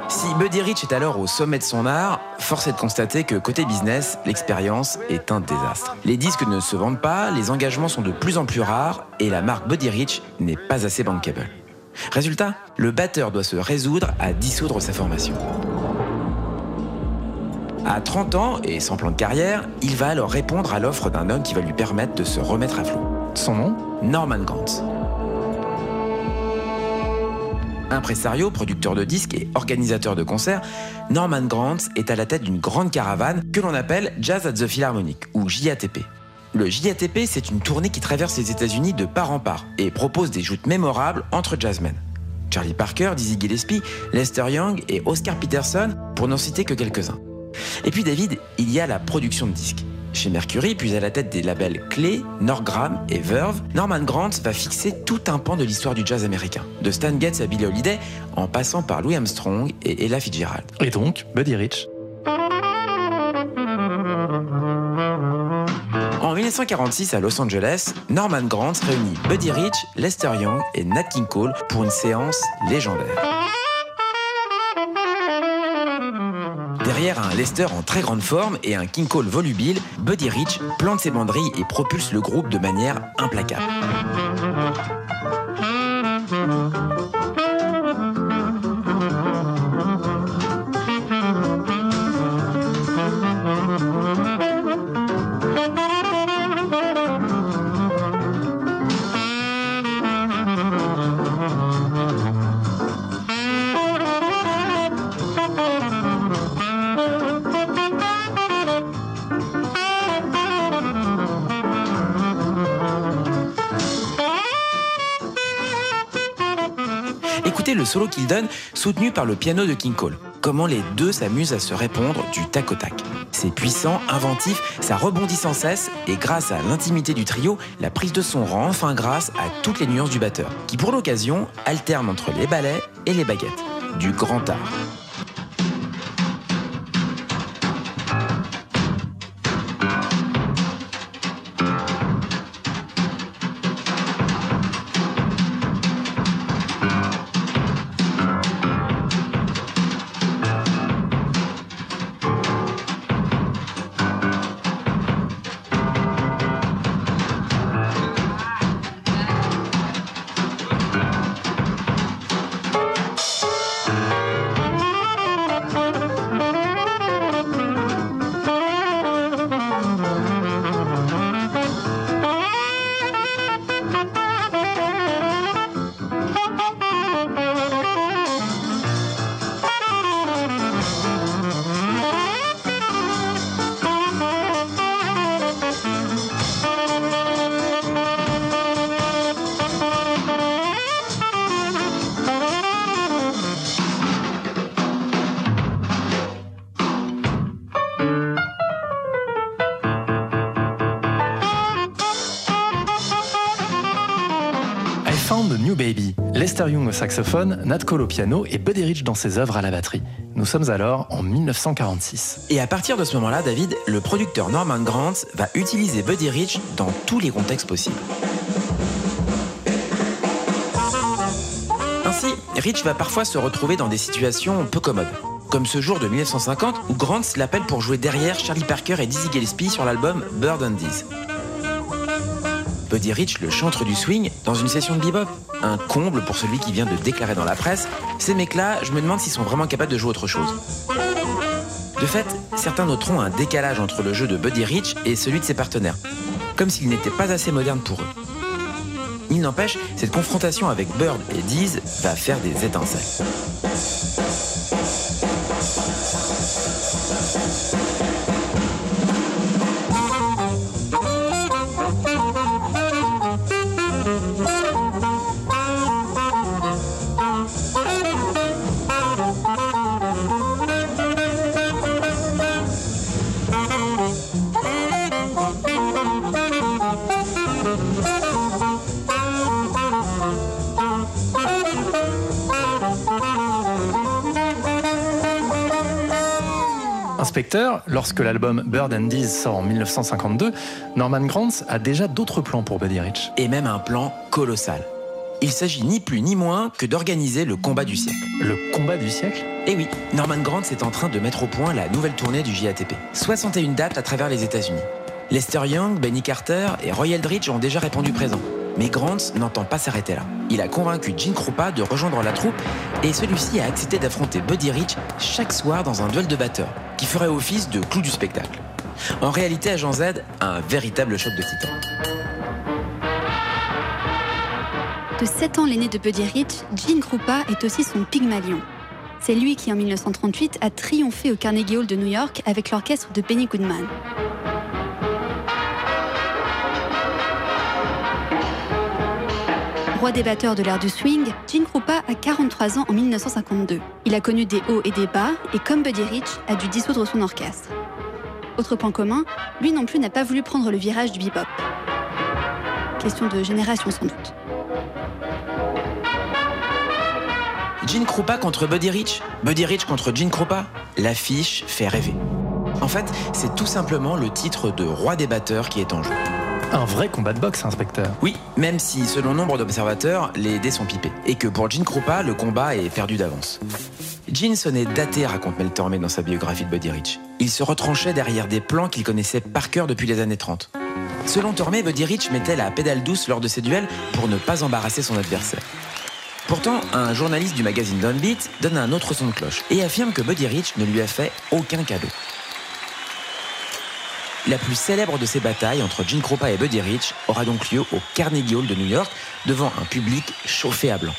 Si Buddy Rich est alors au sommet de son art, force est de constater que côté business, l'expérience est un désastre. Les disques ne se vendent pas, les engagements sont de plus en plus rares et la marque Buddy Rich n'est pas assez bankable. Résultat, le batteur doit se résoudre à dissoudre sa formation. À 30 ans et sans plan de carrière, il va alors répondre à l'offre d'un homme qui va lui permettre de se remettre à flot. Son nom Norman Gantz. Impresario, producteur de disques et organisateur de concerts, Norman Granz est à la tête d'une grande caravane que l'on appelle Jazz at the Philharmonic ou JATP. Le JATP, c'est une tournée qui traverse les États-Unis de part en part et propose des joutes mémorables entre jazzmen. Charlie Parker, Dizzy Gillespie, Lester Young et Oscar Peterson, pour n'en citer que quelques-uns. Et puis David, il y a la production de disques. Chez Mercury, puis à la tête des labels Clé, Norgram et Verve, Norman Granz va fixer tout un pan de l'histoire du jazz américain, de Stan Getz à Billie Holiday, en passant par Louis Armstrong et Ella Fitzgerald. Et donc, Buddy Rich. En 1946, à Los Angeles, Norman Granz réunit Buddy Rich, Lester Young et Nat King Cole pour une séance légendaire. Derrière un Lester en très grande forme et un King Cole volubile, Buddy Rich plante ses banderilles et propulse le groupe de manière implacable. Solo qu'il donne, soutenu par le piano de King Cole. Comment les deux s'amusent à se répondre du tac au tac. C'est puissant, inventif, ça rebondit sans cesse, et grâce à l'intimité du trio, la prise de son rend enfin grâce à toutes les nuances du batteur, qui pour l'occasion alterne entre les ballets et les baguettes. Du grand art. Lester Young au saxophone, Nat Cole au piano et Buddy Rich dans ses œuvres à la batterie. Nous sommes alors en 1946. Et à partir de ce moment-là, David, le producteur Norman Granz va utiliser Buddy Rich dans tous les contextes possibles. Ainsi, Rich va parfois se retrouver dans des situations peu commodes. Comme ce jour de 1950 où Grantz l'appelle pour jouer derrière Charlie Parker et Dizzy Gillespie sur l'album Bird and Dees. Buddy Rich, le chantre du swing, dans une session de bebop. Un comble pour celui qui vient de déclarer dans la presse Ces mecs-là, je me demande s'ils sont vraiment capables de jouer autre chose. De fait, certains noteront un décalage entre le jeu de Buddy Rich et celui de ses partenaires, comme s'il n'était pas assez moderne pour eux. Il n'empêche, cette confrontation avec Bird et Deez va faire des étincelles. Lorsque l'album Bird and Dees sort en 1952, Norman Granz a déjà d'autres plans pour Buddy Rich. Et même un plan colossal. Il s'agit ni plus ni moins que d'organiser le combat du siècle. Le combat du siècle? Eh oui, Norman Granz est en train de mettre au point la nouvelle tournée du JATP. 61 dates à travers les États-Unis. Lester Young, Benny Carter et Roy Eldridge ont déjà répondu présent. Mais Grantz n'entend pas s'arrêter là. Il a convaincu Gene Krupa de rejoindre la troupe et celui-ci a accepté d'affronter Buddy Rich chaque soir dans un duel de batteurs qui ferait office de clou du spectacle. En réalité, Agent Z un véritable choc de titan. De 7 ans l'aîné de Buddy Rich, Gene Krupa est aussi son Pygmalion. C'est lui qui, en 1938, a triomphé au Carnegie Hall de New York avec l'orchestre de Benny Goodman. Roi des de l'ère du swing, Gene Krupa a 43 ans en 1952. Il a connu des hauts et des bas et, comme Buddy Rich, a dû dissoudre son orchestre. Autre point commun, lui non plus n'a pas voulu prendre le virage du bebop. Question de génération sans doute. Gene Krupa contre Buddy Rich, Buddy Rich contre Gene Krupa, l'affiche fait rêver. En fait, c'est tout simplement le titre de roi des batteurs qui est en jeu. Un vrai combat de boxe, inspecteur. Oui, même si, selon nombre d'observateurs, les dés sont pipés. Et que pour Gene Krupa, le combat est perdu d'avance. Gene sonnait daté, raconte Mel Tormé dans sa biographie de Buddy Rich. Il se retranchait derrière des plans qu'il connaissait par cœur depuis les années 30. Selon Tormé, Buddy Rich mettait la pédale douce lors de ses duels pour ne pas embarrasser son adversaire. Pourtant, un journaliste du magazine Downbeat donne un autre son de cloche et affirme que Buddy Rich ne lui a fait aucun cadeau. La plus célèbre de ces batailles entre Gene Krupa et Buddy Rich aura donc lieu au Carnegie Hall de New York devant un public chauffé à blanc.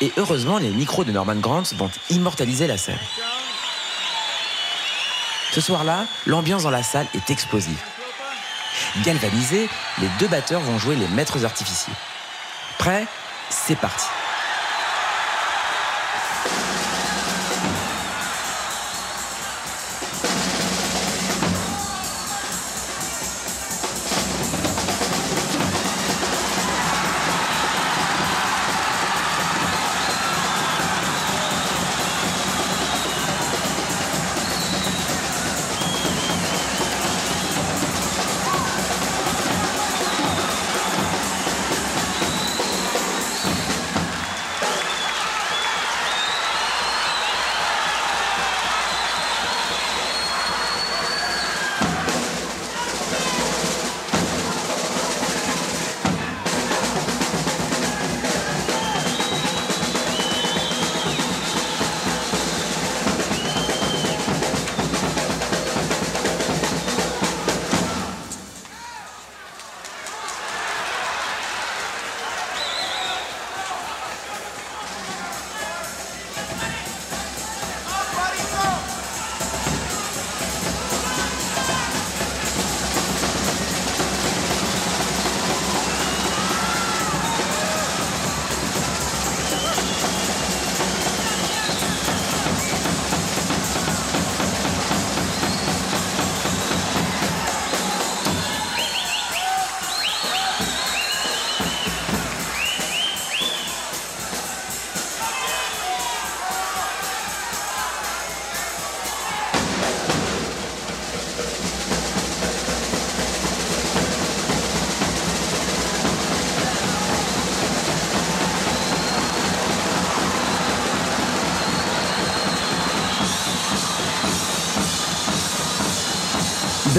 Et heureusement, les micros de Norman Grant vont immortaliser la scène. Ce soir-là, l'ambiance dans la salle est explosive. Galvanisés, les deux batteurs vont jouer les maîtres artificiers. Prêt? C'est parti.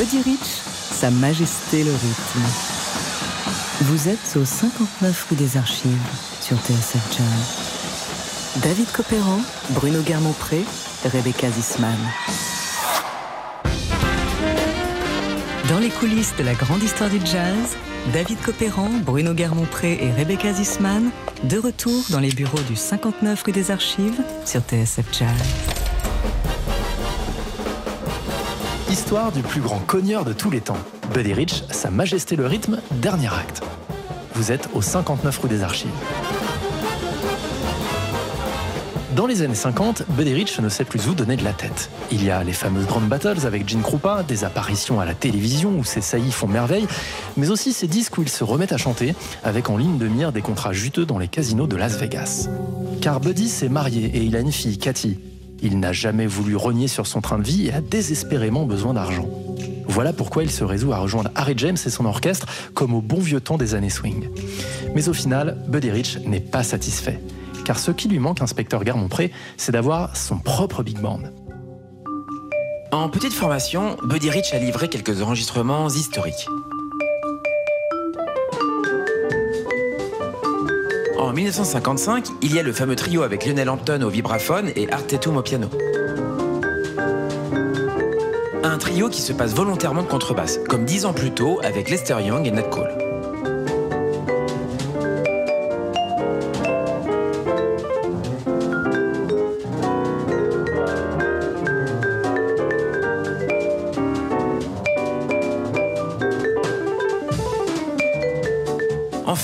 Buddy Rich, Sa Majesté le rythme. Vous êtes au 59 rue des Archives sur TSF Jazz. David Copéran, Bruno Guermont-Pré, Rebecca Zisman. Dans les coulisses de la grande histoire du jazz, David Copéran, Bruno Guermont-Pré et Rebecca Zisman, de retour dans les bureaux du 59 rue des Archives sur TSF Jazz. Histoire du plus grand cogneur de tous les temps. Buddy Rich, Sa Majesté le rythme, dernier acte. Vous êtes au 59 rue des Archives. Dans les années 50, Buddy Rich ne sait plus où donner de la tête. Il y a les fameuses grandes battles avec Gene Krupa, des apparitions à la télévision où ses saillies font merveille, mais aussi ces disques où il se remet à chanter, avec en ligne de mire des contrats juteux dans les casinos de Las Vegas. Car Buddy s'est marié et il a une fille, Cathy. Il n'a jamais voulu renier sur son train de vie et a désespérément besoin d'argent. Voilà pourquoi il se résout à rejoindre Harry James et son orchestre comme au bon vieux temps des années swing. Mais au final, Buddy Rich n'est pas satisfait. Car ce qui lui manque, inspecteur Garmont-Pré, c'est d'avoir son propre big band. En petite formation, Buddy Rich a livré quelques enregistrements historiques. En 1955, il y a le fameux trio avec Lionel Hampton au vibraphone et Art Tatum au piano. Un trio qui se passe volontairement de contrebasse, comme dix ans plus tôt avec Lester Young et Nat Cole.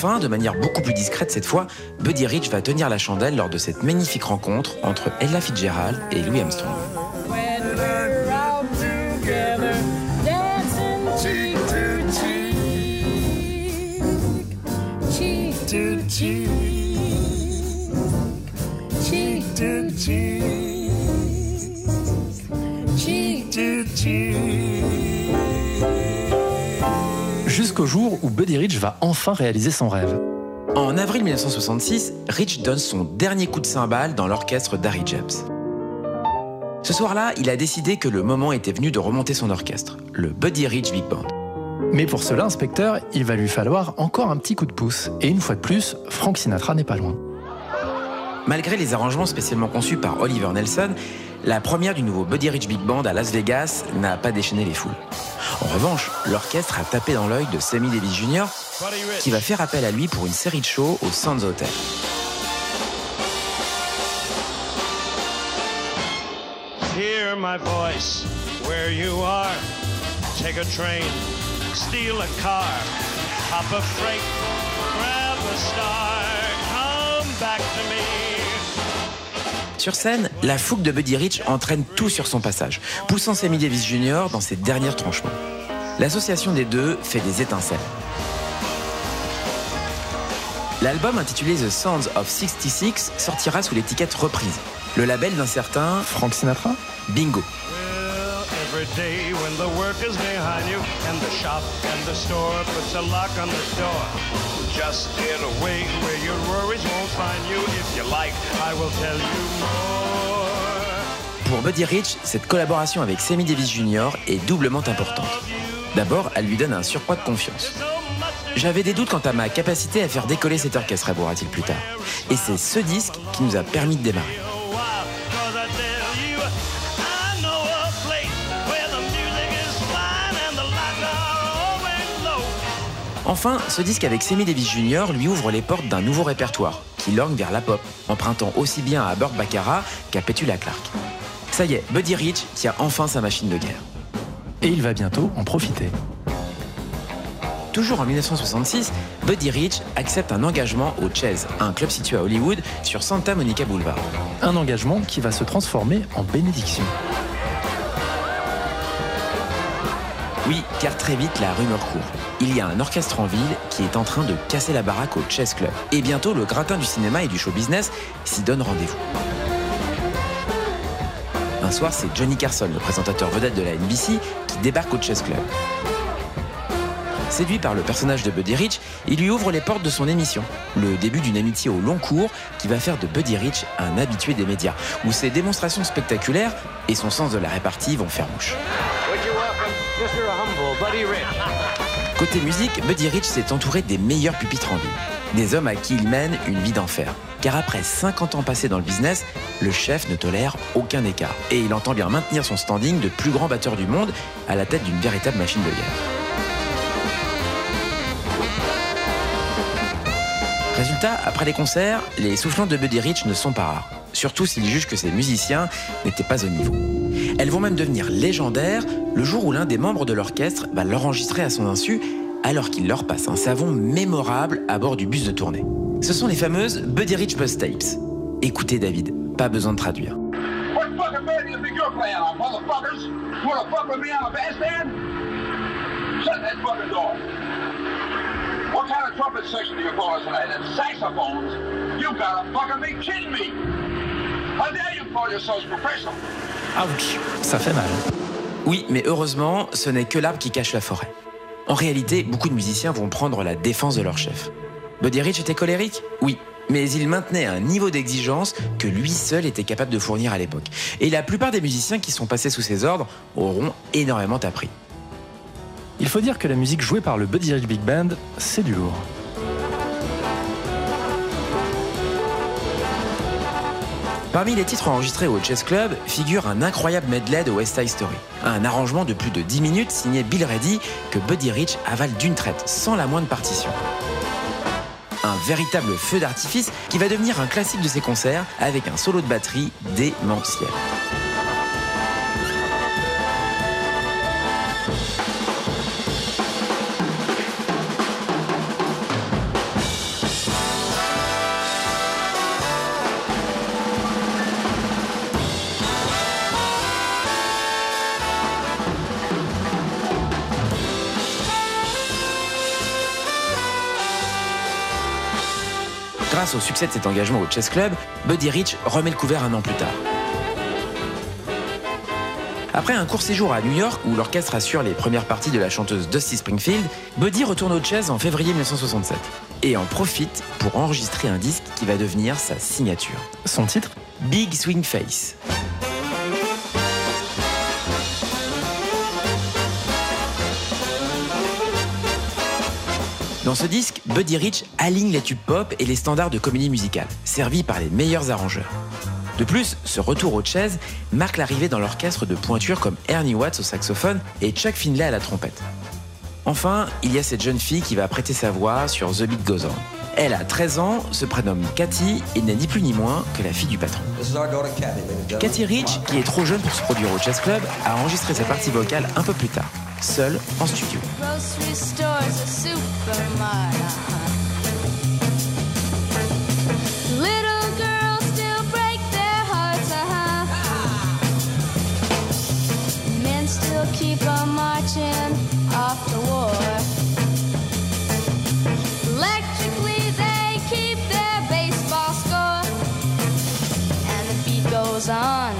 Enfin, de manière beaucoup plus discrète cette fois, Buddy Rich va tenir la chandelle lors de cette magnifique rencontre entre Ella Fitzgerald et Louis Armstrong. Rich va enfin réaliser son rêve. En avril 1966, Rich donne son dernier coup de cymbale dans l'orchestre d'Harry James. Ce soir-là, il a décidé que le moment était venu de remonter son orchestre, le Buddy Rich Big Band. Mais pour cela, inspecteur, il va lui falloir encore un petit coup de pouce. Et une fois de plus, Frank Sinatra n'est pas loin. Malgré les arrangements spécialement conçus par Oliver Nelson, la première du nouveau Buddy Rich Big Band à Las Vegas n'a pas déchaîné les foules. En revanche, l'orchestre a tapé dans l'œil de Sammy Davis Jr., qui va faire appel à lui pour une série de shows au Sands Hotel. Hear my voice where you are. Take a train, steal a car, hop a freight, grab a star, come back to me. Sur scène, la fougue de Buddy Rich entraîne tout sur son passage, poussant Sammy Davis Jr. dans ses derniers tranchements. L'association des deux fait des étincelles. L'album intitulé The Sounds of 66 sortira sous l'étiquette reprise. Le label d'un certain Frank Sinatra? Bingo. Pour Buddy Rich, cette collaboration avec Sammy Davis Jr. est doublement importante. D'abord, elle lui donne un surpoids de confiance. J'avais des doutes quant à ma capacité à faire décoller cet orchestre, avouera-t-il plus tard. Et c'est ce disque qui nous a permis de démarrer. Enfin, ce disque avec Sammy Davis Jr. lui ouvre les portes d'un nouveau répertoire, qui lorgne vers la pop, empruntant aussi bien à Burt Baccarat qu'à Petula Clark. Ça y est, Buddy Rich tient enfin sa machine de guerre. Et il va bientôt en profiter. Toujours en 1966, Buddy Rich accepte un engagement au Chess, un club situé à Hollywood sur Santa Monica Boulevard. Un engagement qui va se transformer en bénédiction. Oui, car très vite la rumeur court. Il y a un orchestre en ville qui est en train de casser la baraque au Chess Club. Et bientôt, le gratin du cinéma et du show business s'y donne rendez-vous. Un soir, c'est Johnny Carson, le présentateur vedette de la NBC, qui débarque au Chess Club. Séduit par le personnage de Buddy Rich, il lui ouvre les portes de son émission. Le début d'une amitié au long cours qui va faire de Buddy Rich un habitué des médias, où ses démonstrations spectaculaires et son sens de la répartie vont faire mouche. Côté musique, Buddy Rich s'est entouré des meilleurs pupitres en ville. Des hommes à qui il mène une vie d'enfer. Car après 50 ans passés dans le business, le chef ne tolère aucun écart. Et il entend bien maintenir son standing de plus grand batteur du monde à la tête d'une véritable machine de guerre. Résultat, après les concerts, les soufflantes de Buddy Rich ne sont pas rares. Surtout s'ils jugent que ces musiciens n'étaient pas au niveau. Elles vont même devenir légendaires le jour où l'un des membres de l'orchestre va l'enregistrer à son insu alors qu'il leur passe un savon mémorable à bord du bus de tournée. Ce sont les fameuses Buddy Rich Bus Tapes. Écoutez David, pas besoin de traduire. What fucking band do you think you're playing on, motherfuckers? You wanna fuck with me on a bandstand? Shut that fucking door. What kind of trumpet section do you call us tonight? And saxophones? You gotta fucking be kidding me! How dare you call yourselves professional? Ouch, ça fait mal. Oui, mais heureusement, ce n'est que l'arbre qui cache la forêt. En réalité, beaucoup de musiciens vont prendre la défense de leur chef. Buddy Rich était colérique Oui, mais il maintenait un niveau d'exigence que lui seul était capable de fournir à l'époque. Et la plupart des musiciens qui sont passés sous ses ordres auront énormément appris. Il faut dire que la musique jouée par le Buddy Rich Big Band, c'est du lourd. Parmi les titres enregistrés au Chess Club figure un incroyable medley de West Side Story. Un arrangement de plus de 10 minutes signé Bill Reddy que Buddy Rich avale d'une traite, sans la moindre partition. Un véritable feu d'artifice qui va devenir un classique de ses concerts avec un solo de batterie démentiel. Grâce au succès de cet engagement au Chess Club, Buddy Rich remet le couvert un an plus tard. Après un court séjour à New York où l'orchestre assure les premières parties de la chanteuse Dusty Springfield, Buddy retourne au jazz en février 1967 et en profite pour enregistrer un disque qui va devenir sa signature. Son titre? Big Swing Face. Dans ce disque, Buddy Rich aligne les tubes pop et les standards de comédie musicale, servis par les meilleurs arrangeurs. De plus, ce retour au jazz marque l'arrivée dans l'orchestre de pointures comme Ernie Watts au saxophone et Chuck Finlay à la trompette. Enfin, il y a cette jeune fille qui va prêter sa voix sur The Beat Goes On. Elle a 13 ans, se prénomme Cathy et n'est ni plus ni moins que la fille du patron. Cathy Rich, qui est trop jeune pour se produire au Jazz Club, a enregistré sa partie vocale un peu plus tard, seule en studio. Grocery stores, a supermarket. Little girls still break their hearts, uh-huh. Men still keep on marching off to war. Electrically, they keep their baseball score. And the beat goes on.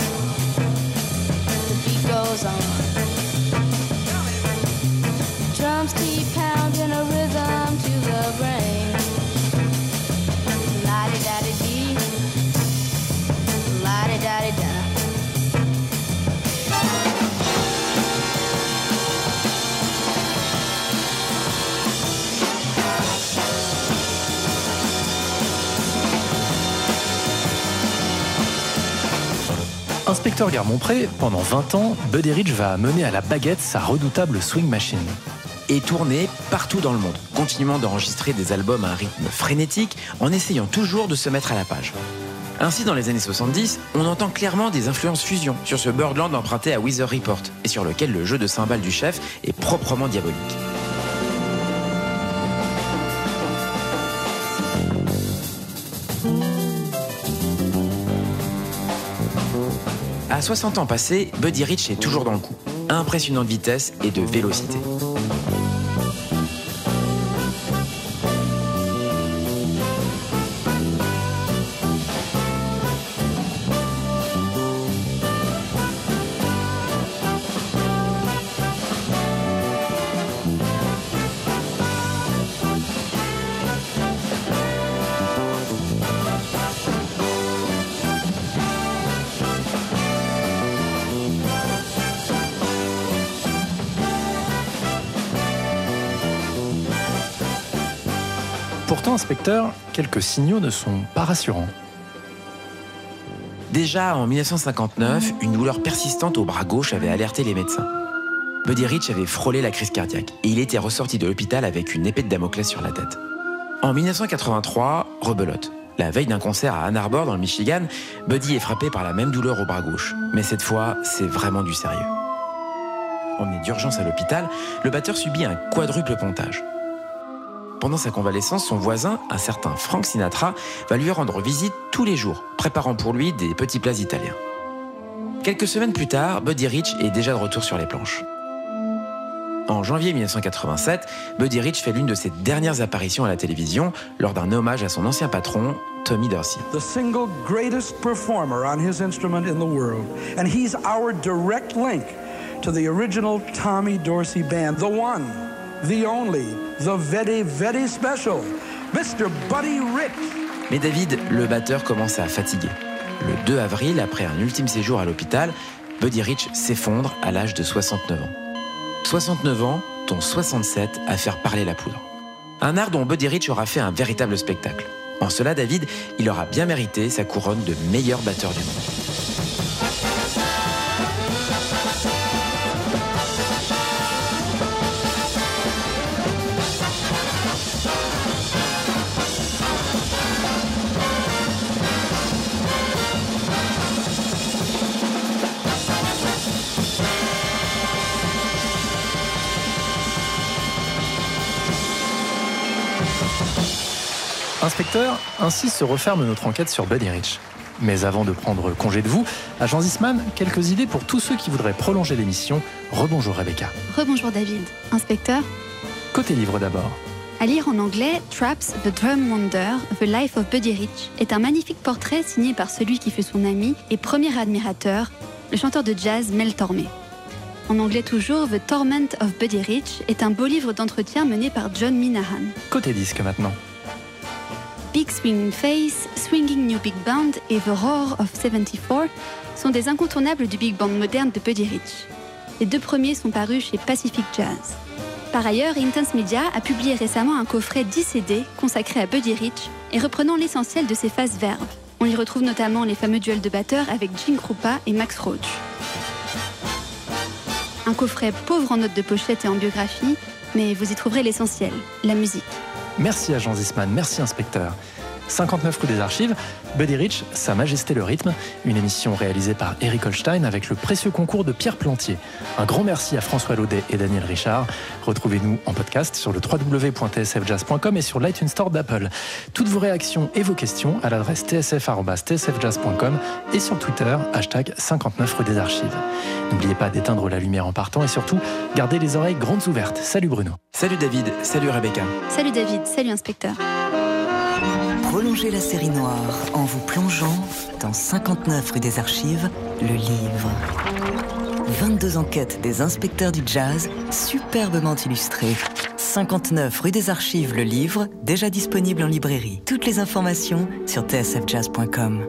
The beat goes on. Garmont-Pré, pendant 20 ans, Buddy Rich va mener à la baguette sa redoutable swing machine. Et tourner partout dans le monde, continuant d'enregistrer des albums à un rythme frénétique en essayant toujours de se mettre à la page. Ainsi, dans les années 70, on entend clairement des influences fusion sur ce Birdland emprunté à Weather Report et sur lequel le jeu de cymbales du chef est proprement diabolique. À 60 ans passés, Buddy Rich est toujours dans le coup. Impressionnante vitesse et de vélocité. Quelques signaux ne sont pas rassurants. Déjà en 1959, une douleur persistante au bras gauche avait alerté les médecins. Buddy Rich avait frôlé la crise cardiaque et il était ressorti de l'hôpital avec une épée de Damoclès sur la tête. En 1983, rebelote. La veille d'un concert à Ann Arbor dans le Michigan, Buddy est frappé par la même douleur au bras gauche. Mais cette fois, c'est vraiment du sérieux. Emmené d'urgence à l'hôpital, le batteur subit un quadruple pontage. Pendant sa convalescence, son voisin, un certain Frank Sinatra, va lui rendre visite tous les jours, préparant pour lui des petits plats italiens. Quelques semaines plus tard, Buddy Rich est déjà de retour sur les planches. En janvier 1987, Buddy Rich fait l'une de ses dernières apparitions à la télévision lors d'un hommage à son ancien patron, Tommy Dorsey. the single greatest performer on his instrument in the world. And he's our direct link to the original Tommy Dorsey band, the one, the only, the very, very special, Mr. Buddy Rich. Mais David, le batteur, commence à fatiguer. Le 2 avril, après un ultime séjour à l'hôpital, Buddy Rich s'effondre à l'âge de 69 ans. 69 ans, dont 67 à faire parler la poudre. Un art dont Buddy Rich aura fait un véritable spectacle. En cela, David, il aura bien mérité sa couronne de meilleur batteur du monde. Inspecteur, ainsi se referme notre enquête sur Buddy Rich. Mais avant de prendre congé de vous, agent Zisman, quelques idées pour tous ceux qui voudraient prolonger l'émission. Rebonjour Rebecca. Rebonjour David. Inspecteur, Côté livre d'abord. à lire en anglais, Traps, The Drum Wonder, The Life of Buddy Rich est un magnifique portrait signé par celui qui fut son ami et premier admirateur, le chanteur de jazz Mel Tormé. en anglais toujours The Torment of Buddy Rich, est un beau livre d'entretien mené par John Minahan. Côté disque maintenant. Big Swinging Face, Swinging New Big Band et The Roar of 74 sont des incontournables du big band moderne de Buddy Rich. Les deux premiers sont parus chez Pacific Jazz. Par ailleurs, Intense Media a publié récemment un coffret 10 CD consacré à Buddy Rich et reprenant l'essentiel de ses phases verves. On y retrouve notamment les fameux duels de batteurs avec Gene Krupa et Max Roach. Un coffret pauvre en notes de pochette et en biographie, mais vous y trouverez l'essentiel, la musique. Merci Jean Zisman, merci inspecteur. 59 rue des Archives, Buddy Rich, Sa Majesté le Rythme, une émission réalisée par Eric Holstein avec le précieux concours de Pierre Plantier. Un grand merci à François Laudet et Daniel Richard. Retrouvez-nous en podcast sur le www.tsfjazz.com et sur l'iTunes Store d'Apple. Toutes vos réactions et vos questions à l'adresse tsf.tsfjazz.com et sur Twitter, hashtag 59 rue des Archives. N'oubliez pas d'éteindre la lumière en partant et surtout, gardez les oreilles grandes ouvertes. Salut Bruno. Salut David, salut Rebecca. Salut David, salut inspecteur. Prolongez la série noire en vous plongeant dans 59 rue des Archives, le livre. 22 enquêtes des inspecteurs du jazz, superbement illustrées. 59 rue des Archives, le livre, déjà disponible en librairie. Toutes les informations sur tsfjazz.com.